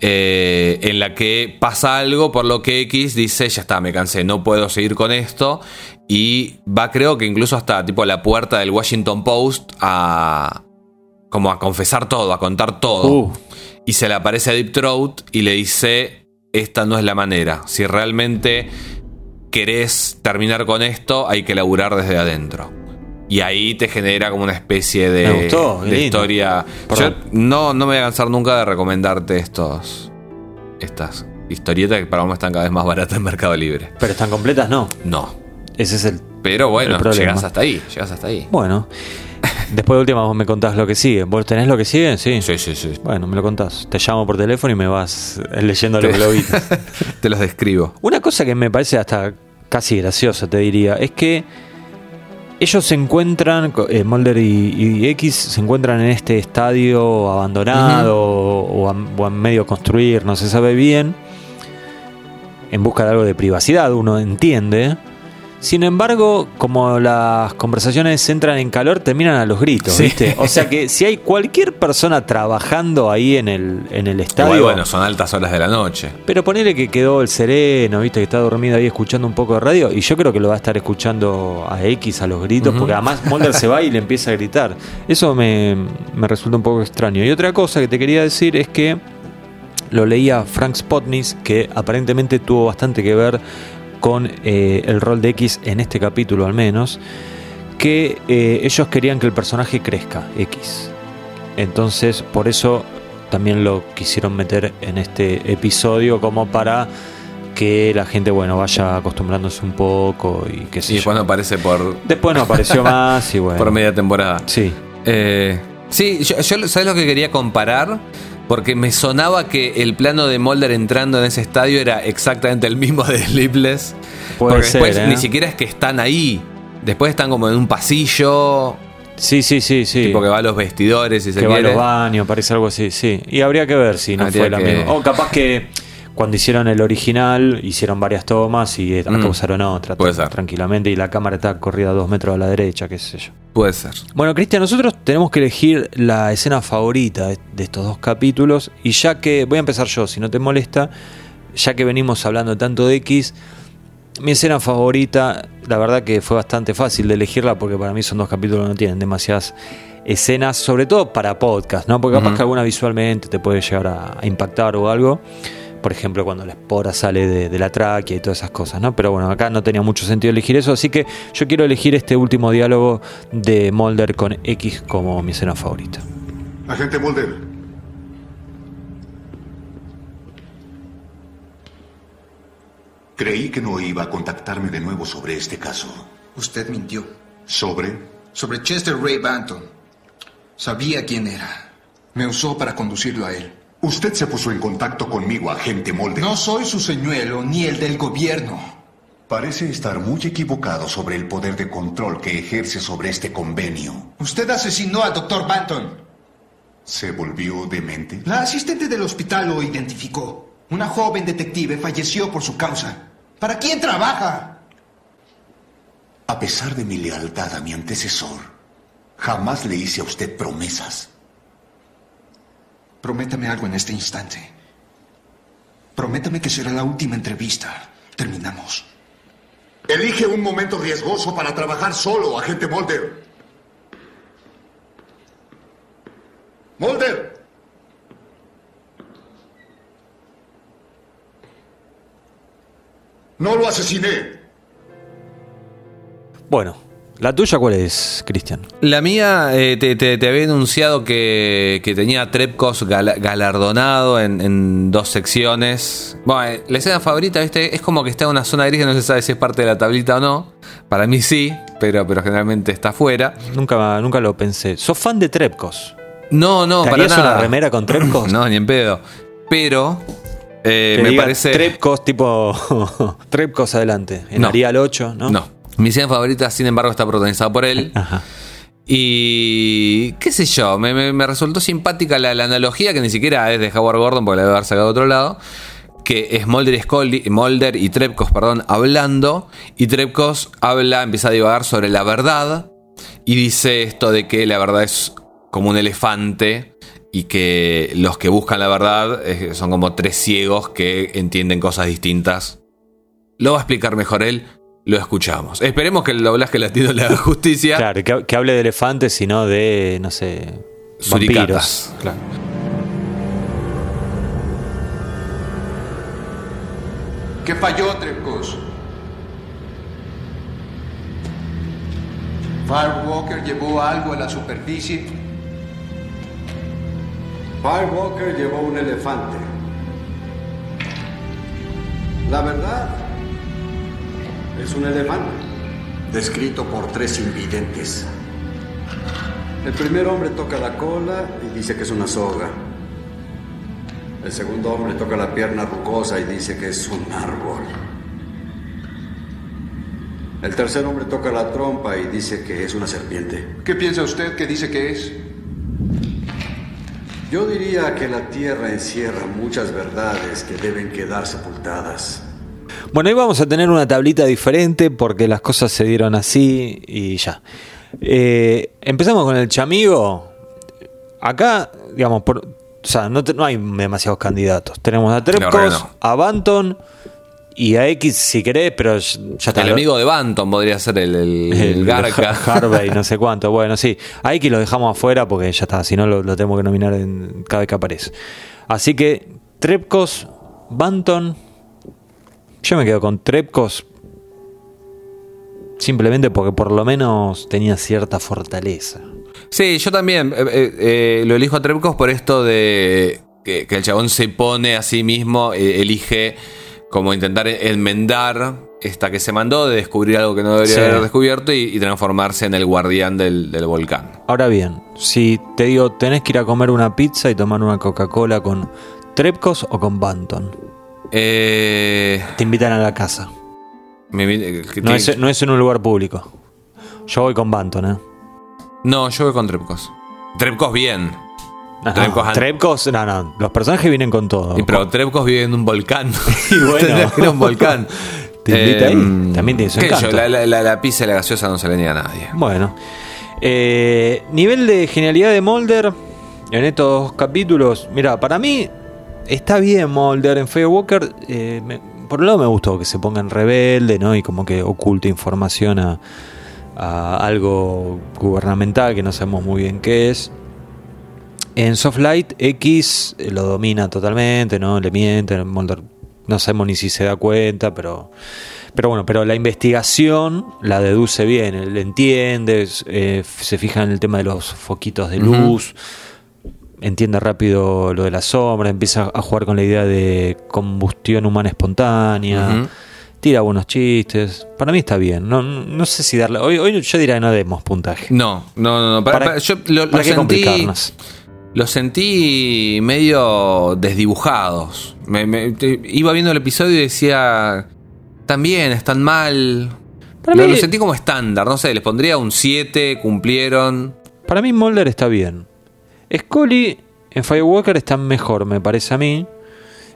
S5: eh, en la que pasa algo por lo que X dice, ya está, me cansé, no puedo seguir con esto. Y va creo que incluso hasta tipo a la puerta del Washington Post a como a confesar todo, a contar todo.
S4: Uh.
S5: Y se le aparece a Deep Throat y le dice, esta no es la manera. Si realmente querés terminar con esto, hay que laburar desde adentro. Y ahí te genera como una especie de,
S4: Me gustó,
S5: de historia. Yo no, no me voy a cansar nunca de recomendarte estos estas historietas que para mí están cada vez más baratas en Mercado Libre.
S4: Pero están completas, no.
S5: No.
S4: Ese es el.
S5: Pero bueno,
S4: El
S5: llegas hasta ahí, llegas hasta ahí.
S4: Bueno. Después de última vos me contás lo que sigue. ¿Vos tenés lo que sigue? Sí.
S5: Sí, sí, sí.
S4: Bueno, me lo contás. Te llamo por teléfono y me vas leyendo lo que lo viste.
S5: Te los describo.
S4: Una cosa que me parece hasta casi graciosa, te diría, es que ellos se encuentran, eh, Mulder y, y X se encuentran en este estadio abandonado o, a, o a medio construir, no se sabe bien, en busca de algo de privacidad, uno entiende. Sin embargo, como las conversaciones entran en calor, terminan a los gritos,
S5: Sí.
S4: ¿viste? O sea que si hay cualquier persona trabajando ahí en el, en el estadio,
S5: Igual, bueno, son altas horas de la noche.
S4: pero ponele que quedó el sereno, viste que está dormido ahí escuchando un poco de radio. Y yo creo que lo va a estar escuchando a X a los gritos, porque además Mulder se va y le empieza a gritar. Eso me, me resulta un poco extraño. Y otra cosa que te quería decir es que lo leía Frank Spotnis, que aparentemente tuvo bastante que ver con eh, el rol de X en este capítulo al menos, que eh, ellos querían que el personaje crezca, X. Entonces, por eso también lo quisieron meter en este episodio como para que la gente, bueno, vaya acostumbrándose un poco y que
S5: Y después no aparece por,
S4: Después no apareció más y bueno.
S5: por media temporada.
S4: Sí.
S5: Eh, sí, yo, yo- ¿sabes lo que quería comparar? Porque me sonaba que el plano de Mulder entrando en ese estadio era exactamente el mismo de Sleepless.
S4: Puede
S5: Porque
S4: ser,
S5: después
S4: ¿eh?
S5: ni siquiera es que están ahí. Después están como en un pasillo,
S4: Sí, sí, sí, sí.
S5: tipo que va a los vestidores y se
S4: que va a
S5: quiere.
S4: los baños, parece algo así, sí. Y habría que ver si no
S5: Habría
S4: fue la
S5: que-
S4: misma. O capaz que cuando hicieron el original hicieron varias tomas y acá
S5: Mm.
S4: usaron otra
S5: Puede ser.
S4: tranquilamente y la cámara está corrida dos metros a la derecha, qué sé yo.
S5: Puede ser.
S4: Bueno, Cristian, nosotros tenemos que elegir la escena favorita de estos dos capítulos y ya que, voy a empezar yo, si no te molesta, ya que venimos hablando tanto de X, mi escena favorita, la verdad que fue bastante fácil de elegirla porque para mí son dos capítulos que no tienen demasiadas escenas, sobre todo para podcast, ¿no? Porque capaz que alguna visualmente te puede llegar a impactar o algo. Por ejemplo, cuando la espora sale de, de la tráquea y todas esas cosas, ¿no? Pero bueno, acá no tenía mucho sentido elegir eso, así que yo quiero elegir este último diálogo de Mulder con X como mi escena favorita.
S6: Agente Mulder. Creí que no iba a contactarme de nuevo sobre este caso.
S7: Usted mintió.
S6: ¿Sobre?
S7: Sobre Chester Ray Banton. Sabía quién era.
S2: Me usó para conducirlo a él.
S6: Usted se puso en contacto conmigo, agente Mulder.
S2: No soy su señuelo ni el del gobierno.
S6: Parece estar muy equivocado sobre el poder de control que ejerce sobre este convenio.
S2: Usted asesinó al doctor Banton.
S6: ¿Se volvió demente?
S2: La asistente del hospital lo identificó. Una joven detective falleció por su causa. ¿Para quién trabaja?
S6: A pesar de mi lealtad a mi antecesor, jamás le hice a usted promesas.
S2: Prométame algo en este instante. Prométame que será la última entrevista. Terminamos.
S6: Elige un momento riesgoso para trabajar solo, agente Mulder. Mulder. No lo asesiné.
S4: Bueno, ¿la tuya cuál es, Cristian?
S5: La mía, eh, te, te- te había anunciado que, que tenía gal- galardonado en, en dos secciones. Bueno, eh, la escena favorita, ¿viste? Es como que está en una zona gris que no se sabe si es parte de la tablita o no. Para mí sí, pero, pero generalmente está afuera.
S4: Nunca, nunca lo pensé. ¿Sos fan de Trepcos?
S5: No, no,
S4: ¿Te
S5: para nada.
S4: una remera con Trepcos?
S5: No, ni en pedo. Pero eh, me parece.
S4: Trepcos tipo. Trepcos adelante. En
S5: No.
S4: Arial 8, ¿no?
S5: No. Mi escena favorita, sin embargo, está protagonizada por él.
S4: Ajá.
S5: Y qué sé yo, me, me- me resultó simpática la, la analogía, que ni siquiera es de Howard Gordon, porque la debe haber sacado de otro lado, que es Mulder y, Scully- Mulder y Trepkos, perdón, hablando, y Trepkos habla, empieza a divagar sobre la verdad, y dice esto de que la verdad es como un elefante, y que los que buscan la verdad son como tres ciegos que entienden cosas distintas. Lo va a explicar mejor él, lo escuchamos. Esperemos que el doblaje latino le haga justicia.
S4: Claro, que, que hable de elefantes y no de, no sé,
S5: Suricatas.
S4: vampiros. Claro.
S2: ¿Qué falló, Trepkos? Firewalker llevó algo a la superficie.
S7: Firewalker llevó un elefante. La verdad, es un elefante. Descrito por tres invidentes. El primer hombre toca la cola y dice que es una soga. El segundo hombre toca la pierna rugosa y dice que es un árbol. El tercer hombre toca la trompa y dice que es una serpiente.
S2: ¿Qué piensa usted que dice que es?
S7: Yo diría que la tierra encierra muchas verdades que deben quedar sepultadas.
S4: Bueno, hoy vamos a tener una tablita diferente porque las cosas se dieron así y ya. Eh, empezamos con el chamigo. Acá, digamos, por, o sea, no, te- no hay demasiados candidatos. Tenemos a Trepkos,
S5: que no.
S4: a Banton y a X si querés, pero ya está.
S5: El amigo de Banton podría ser el, el, el Garca.
S4: Harvey, no sé cuánto. Bueno, sí. A X lo dejamos afuera porque ya está. Si no, lo, lo tenemos que nominar en, cada vez que aparece. Así que, Trepkos, Banton. Yo me quedo con Trepkos. Simplemente porque por lo menos tenía cierta fortaleza.
S5: Sí, yo también eh, eh, eh, lo elijo a Trepkos por esto de que, que el chabón se pone a sí mismo, eh, elige como intentar enmendar esta que se mandó de descubrir algo que no debería
S4: Sí.
S5: haber descubierto y, y transformarse en el guardián del, del volcán.
S4: Ahora bien, si te digo, tenés que ir a comer una pizza y tomar una Coca-Cola con Trepkos o con Banton.
S5: Eh,
S4: Te invitan a la casa.
S5: me- que
S4: No es, no es en un lugar público. Yo voy con Banton, ¿eh?
S5: no, yo voy con Trepkos. Trepkos bien.
S4: No,
S5: Trepkos,
S4: no, no, los personajes vienen con todo.
S5: Y pero Trepkos vive en un volcán.
S4: Y bueno.
S5: Un volcán.
S4: Te invita ahí.
S5: Em,
S4: También tiene su
S5: sé yo,
S4: encanto.
S5: la, la- la- la pizza y la gaseosa no se le niega a nadie.
S4: Bueno. Eh, nivel de genialidad de Mulder en estos capítulos. Mira, para mí está bien Mulder en Firewalker. eh, me- por un lado me gustó que se ponga en rebelde, ¿no? Y como que oculte información a, a algo gubernamental que no sabemos muy bien qué es. En Softlight X eh, lo domina totalmente, ¿no? Le miente, Mulder no sabemos ni si se da cuenta, pero pero bueno, pero la investigación la deduce bien, él entiende, eh, se fija en el tema de los foquitos de luz, entiende rápido lo de la sombra, empieza a jugar con la idea de combustión humana espontánea, tira buenos chistes. Para mí está bien. No, no sé si darle. Hoy, hoy yo diría que no demos puntaje.
S5: No, no, no, no. Para-
S4: ¿Para-
S5: para- yo lo,
S4: ¿Para
S5: lo
S4: qué
S5: sentí,
S4: complicarnos?
S5: los sentí medio desdibujados. Me- me- te- iba viendo el episodio y decía, están bien, están mal.
S4: Para
S5: lo,
S4: mí-
S5: lo sentí como estándar, no sé, les pondría un 7, cumplieron.
S4: Para mí Mulder está bien. Scully en Firewalker está mejor, me parece a mí.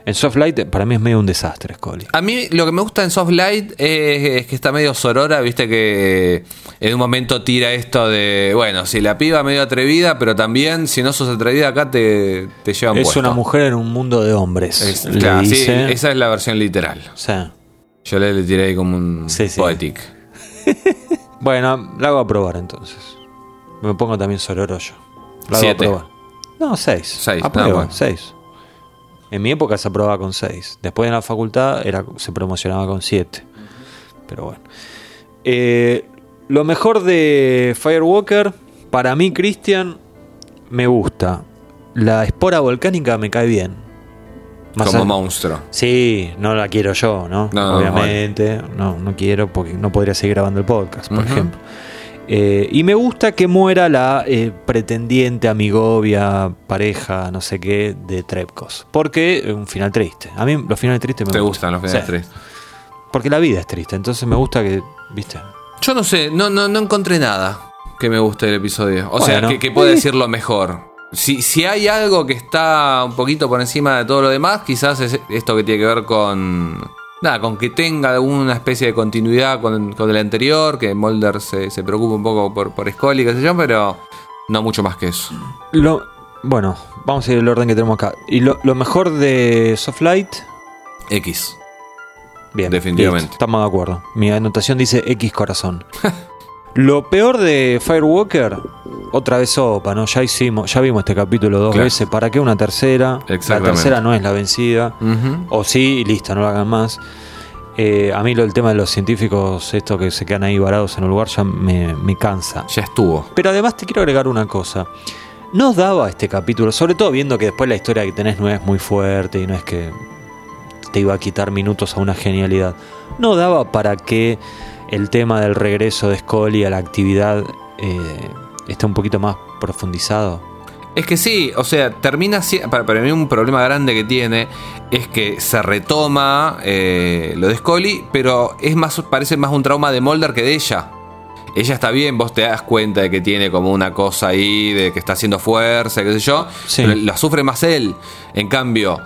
S4: En Soft Light para mí es medio un desastre Scully.
S5: A mí lo que me gusta en Soft Light es, es que está medio sorora, viste que en un momento tira esto de, bueno, si la piba medio atrevida, pero también si no sos atrevida acá te, te llevan
S4: Es
S5: puesto.
S4: una mujer en un mundo de hombres.
S5: Es- claro, sí, esa es la versión literal.
S4: Sí.
S5: Yo le, le tiré ahí como un
S4: Sí, sí.
S5: poetic.
S4: Bueno, la hago a probar entonces. Me pongo también Sororo yo. La hago a
S5: Siete.
S4: probar. No, 6.
S5: Seis,
S4: A prueba,
S5: no, bueno.
S4: 6. En mi época se aprobaba con 6. Después en la facultad era, se promocionaba con 7. Pero bueno. Eh, lo mejor de Firewalker, para mí, Christian, me gusta. La espora volcánica me cae bien. Más
S5: como monstruo.
S4: Sí, no la quiero yo, ¿no?
S5: No,
S4: Obviamente, no, no quiero porque no podría seguir grabando el podcast, por ejemplo. Eh, y me gusta que muera la eh, pretendiente, amigovia, pareja, no sé qué, de Trepkos. Porque es un final triste. A mí los finales tristes me
S5: Te gustan los finales tristes.
S4: Porque la vida es triste, entonces me gusta que, viste.
S5: Yo no sé, no, no, no encontré nada que me guste del episodio. O sea, que, que pueda decir lo mejor. Si, si hay algo que está un poquito por encima de todo lo demás, quizás es esto que tiene que ver con. Nada, con que tenga alguna especie de continuidad con, con el anterior, que Mulder se, se preocupe un poco por, por Scully, qué sé yo, pero no mucho más que eso.
S4: Lo, bueno, vamos a ir el orden que tenemos acá. Y lo, lo mejor de Softlight,
S5: X.
S4: Bien,
S5: Definitivamente.
S4: listo, estamos de acuerdo. Mi anotación dice X corazón. Lo peor de Firewalker, otra vez sopa, ¿no? Ya hicimos, ya vimos este capítulo dos
S5: Claro.
S4: veces. ¿Para qué una tercera? La tercera no es la vencida. O sí, y listo, no lo hagan más. Eh, a mí lo, el tema de los científicos, esto que se quedan ahí varados en un lugar, ya me, me cansa.
S5: Ya estuvo.
S4: Pero además te quiero agregar una cosa. No daba este capítulo, sobre todo viendo que después la historia que tenés no es muy fuerte y no es que te iba a quitar minutos a una genialidad. No daba para que el tema del regreso de Scully a la actividad eh, esté un poquito más profundizado.
S5: Es que sí, o sea, termina para, para mí un problema grande que tiene es que se retoma eh, lo de Scully, pero es más parece más un trauma de Mulder que de ella. Ella está bien, vos te das cuenta de que tiene como una cosa ahí, de que está haciendo fuerza, qué sé yo,
S4: Sí.
S5: pero la sufre más él. En cambio,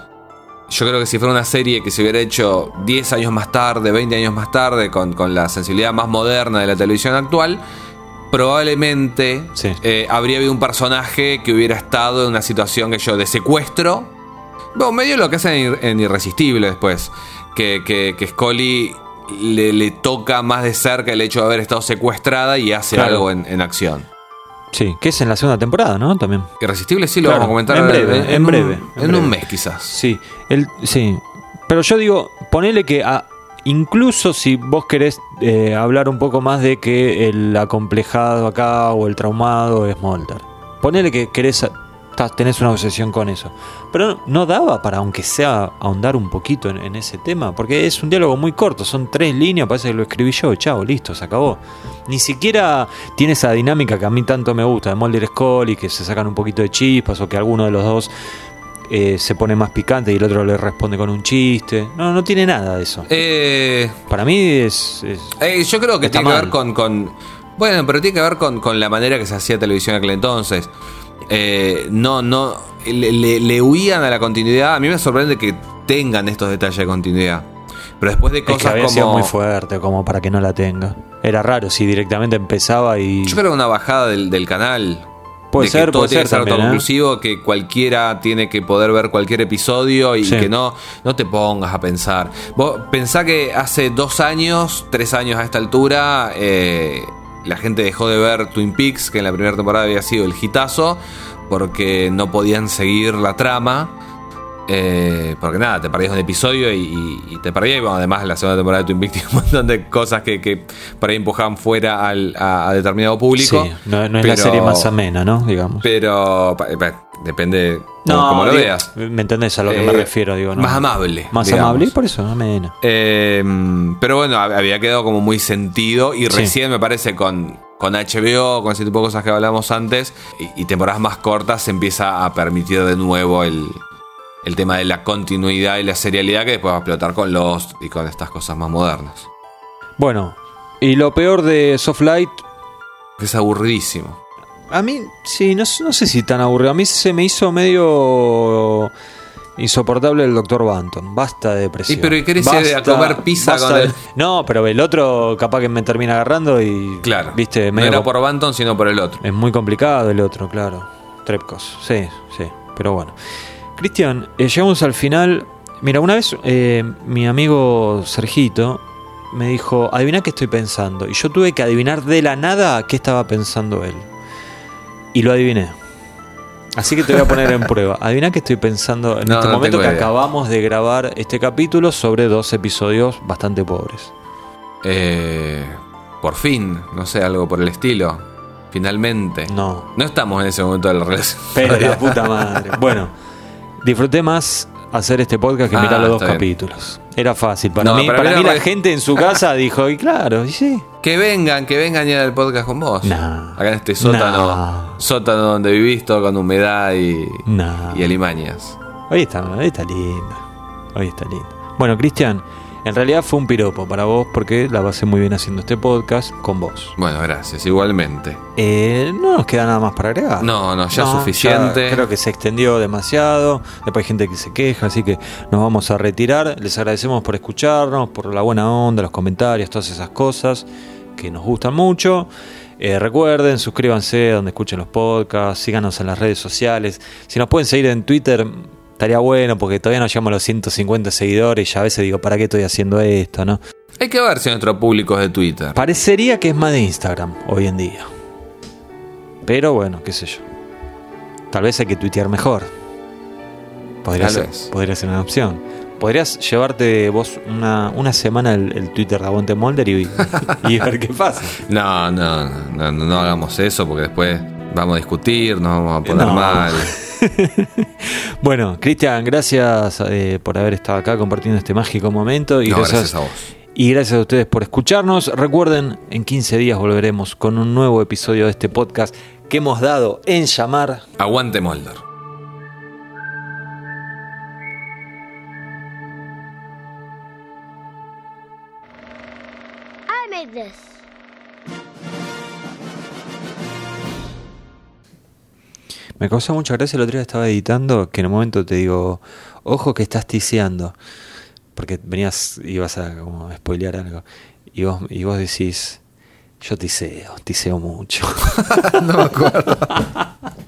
S5: yo creo que si fuera una serie que se hubiera hecho 10 años más tarde, 20 años más tarde, con, con la sensibilidad más moderna de la televisión actual, probablemente
S4: Sí.
S5: eh, habría habido un personaje que hubiera estado en una situación que yo de secuestro. Bueno, medio lo que hacen en, Ir- en Irresistible después. Que, que, que Scully le, le toca más de cerca el hecho de haber estado secuestrada y hace
S4: Claro.
S5: algo en, en acción.
S4: Sí, que es en la segunda temporada, ¿no? También.
S5: Irresistible sí lo
S4: Claro,
S5: vamos a comentar
S4: en breve, en
S5: un-
S4: breve, en
S5: en un mes quizás.
S4: Sí, el, sí. Pero yo digo, ponele que a- incluso si vos querés eh, hablar un poco más de que el acomplejado acá o el traumado es Mulder. Ponele que querés, tenés una obsesión con eso. Pero no, daba para, aunque sea, ahondar un poquito en, en ese tema. Porque es un diálogo muy corto, son tres líneas, parece que lo escribí yo, chao, listo, se acabó. Ni siquiera tiene esa dinámica que a mí tanto me gusta, de Mulder y Scully, que se sacan un poquito de chispas o que alguno de los dos eh, se pone más picante y el otro le responde con un chiste. No, no tiene nada de eso.
S5: Eh,
S4: Para mí es. es-
S5: Eh, yo creo que tiene que ver con, con- Bueno, pero tiene que ver con, con la manera que se hacía televisión en aquel entonces. Eh, no, no. Le, le- le huían a la continuidad. A mí me sorprende que tengan estos detalles de continuidad. Pero después de
S4: es que
S5: cosas
S4: había
S5: como.
S4: sido muy fuerte como para que no la tenga. Era raro si directamente empezaba y.
S5: Yo creo que una bajada del, del canal.
S4: Puede
S5: de que
S4: ser,
S5: todo
S4: puede
S5: tiene que
S4: ser
S5: ser
S4: también, ¿eh?
S5: que cualquiera tiene que poder ver cualquier episodio y
S4: Sí.
S5: que no, no te pongas a pensar. Vos pensá que hace dos años, tres años a esta altura, eh, la gente dejó de ver Twin Peaks, que en la primera temporada había sido el hitazo, porque no podían seguir la trama. Eh, porque nada, te perdías un episodio y, y- y te perdías. Y bueno, además, la segunda temporada de Twin Peaks tiene un montón de cosas que, que por ahí empujaban fuera al- a, a determinado público.
S4: Sí, no, no es la serie más amena, ¿no? Digamos.
S5: Pero pa- depende como, como lo
S4: digo,
S5: veas.
S4: ¿Me entendés a lo que me
S5: Eh,
S4: refiero? Digo, no.
S5: más amable,
S4: Más
S5: digamos.
S4: amable y por eso amena.
S5: Eh, pero bueno, hab- había quedado como muy sentido y
S4: Sí.
S5: recién me parece con, con HBO, con ese tipo de cosas que hablamos antes, y, y temporadas más cortas se empieza a permitir de nuevo el, el tema de la continuidad y la serialidad que después va a explotar con Lost y con estas cosas más modernas.
S4: Bueno, y lo peor de Soft Light,
S5: Es aburridísimo.
S4: A mí, sí, no, no sé si tan aburrido. A mí se me hizo medio insoportable el Dr. Banton. Basta de depresión.
S5: Y pero, ¿y querés ir a comer pizza
S4: basta
S5: con
S4: de-
S5: el-
S4: No, pero el otro capaz que me termina agarrando y.
S5: Claro.
S4: Viste,
S5: no
S4: medio
S5: era
S4: co-
S5: por Banton, sino por el otro.
S4: Es muy complicado el otro, claro. Trepcos, sí, sí, pero bueno. Cristian, eh, llegamos al final. Mira, una vez eh, mi amigo Sergito me dijo, adivina qué estoy pensando. Y yo tuve que adivinar de la nada qué estaba pensando él. Y lo adiviné. Así que te voy a poner en prueba. Adivina qué estoy pensando en
S5: No,
S4: este
S5: no
S4: momento que
S5: idea.
S4: acabamos de grabar este capítulo sobre dos episodios bastante pobres.
S5: Eh, por fin, no sé, algo por el estilo. Finalmente.
S4: No.
S5: No estamos en ese momento de la relación.
S4: Pero la puta madre. Bueno, disfruté más hacer este podcast que
S5: Ah,
S4: mirar los dos
S5: bien.
S4: capítulos. Era fácil. Para
S5: No,
S4: mí,
S5: para
S4: para
S5: mí
S4: la gente en su casa dijo, y claro, y sí.
S5: Que vengan, que vengan ya al podcast con vos.
S4: Nah.
S5: Acá en este sótano.
S4: Nah.
S5: Sótano donde vivís todo con humedad y,
S4: Nah.
S5: y alimañas.
S4: Hoy está, hoy está lindo. Hoy está lindo. Bueno, Cristian, en realidad fue un piropo para vos porque la pasé muy bien haciendo este podcast con vos.
S5: Bueno, gracias, igualmente.
S4: Eh, no nos queda nada más para agregar.
S5: No, no, ya suficiente.
S4: creo que se extendió demasiado. Después hay gente que se queja, así que nos vamos a retirar. Les agradecemos por escucharnos, por la buena onda, los comentarios, todas esas cosas que nos gustan mucho. Eh, recuerden, suscríbanse donde escuchen los podcasts, síganos en las redes sociales. Si nos pueden seguir en Twitter, estaría bueno porque todavía no llegamos a los 150 seguidores y a veces digo, ¿para qué estoy haciendo esto? no
S5: Hay que ver si nuestro público es de Twitter.
S4: Parecería que es más de Instagram hoy en día. Pero bueno, qué sé yo. Tal vez hay que tuitear mejor. Podría,
S5: Tal
S4: ser,
S5: vez.
S4: podría ser una opción. Podrías llevarte vos una, una semana el, el Twitter de Aguante Molder y, y ver qué pasa.
S5: No, no, no, no, no hagamos eso porque después vamos a discutir, nos vamos a poner
S4: No.
S5: mal.
S4: Bueno, Cristian, gracias eh, por haber estado acá compartiendo este mágico momento. Y
S5: No,
S4: gracias,
S5: gracias a vos.
S4: Y gracias a ustedes por escucharnos. Recuerden, en 15 días volveremos con un nuevo episodio de este podcast que hemos dado en llamar
S5: Aguante Molder.
S8: I made this.
S4: Me causó mucha gracia el otro día estaba editando que en un momento te digo, ojo que estás tiseando. Porque venías, ibas a como spoilear algo. Y vos, y vos decís, yo tiseo, tiseo mucho.
S5: no me acuerdo.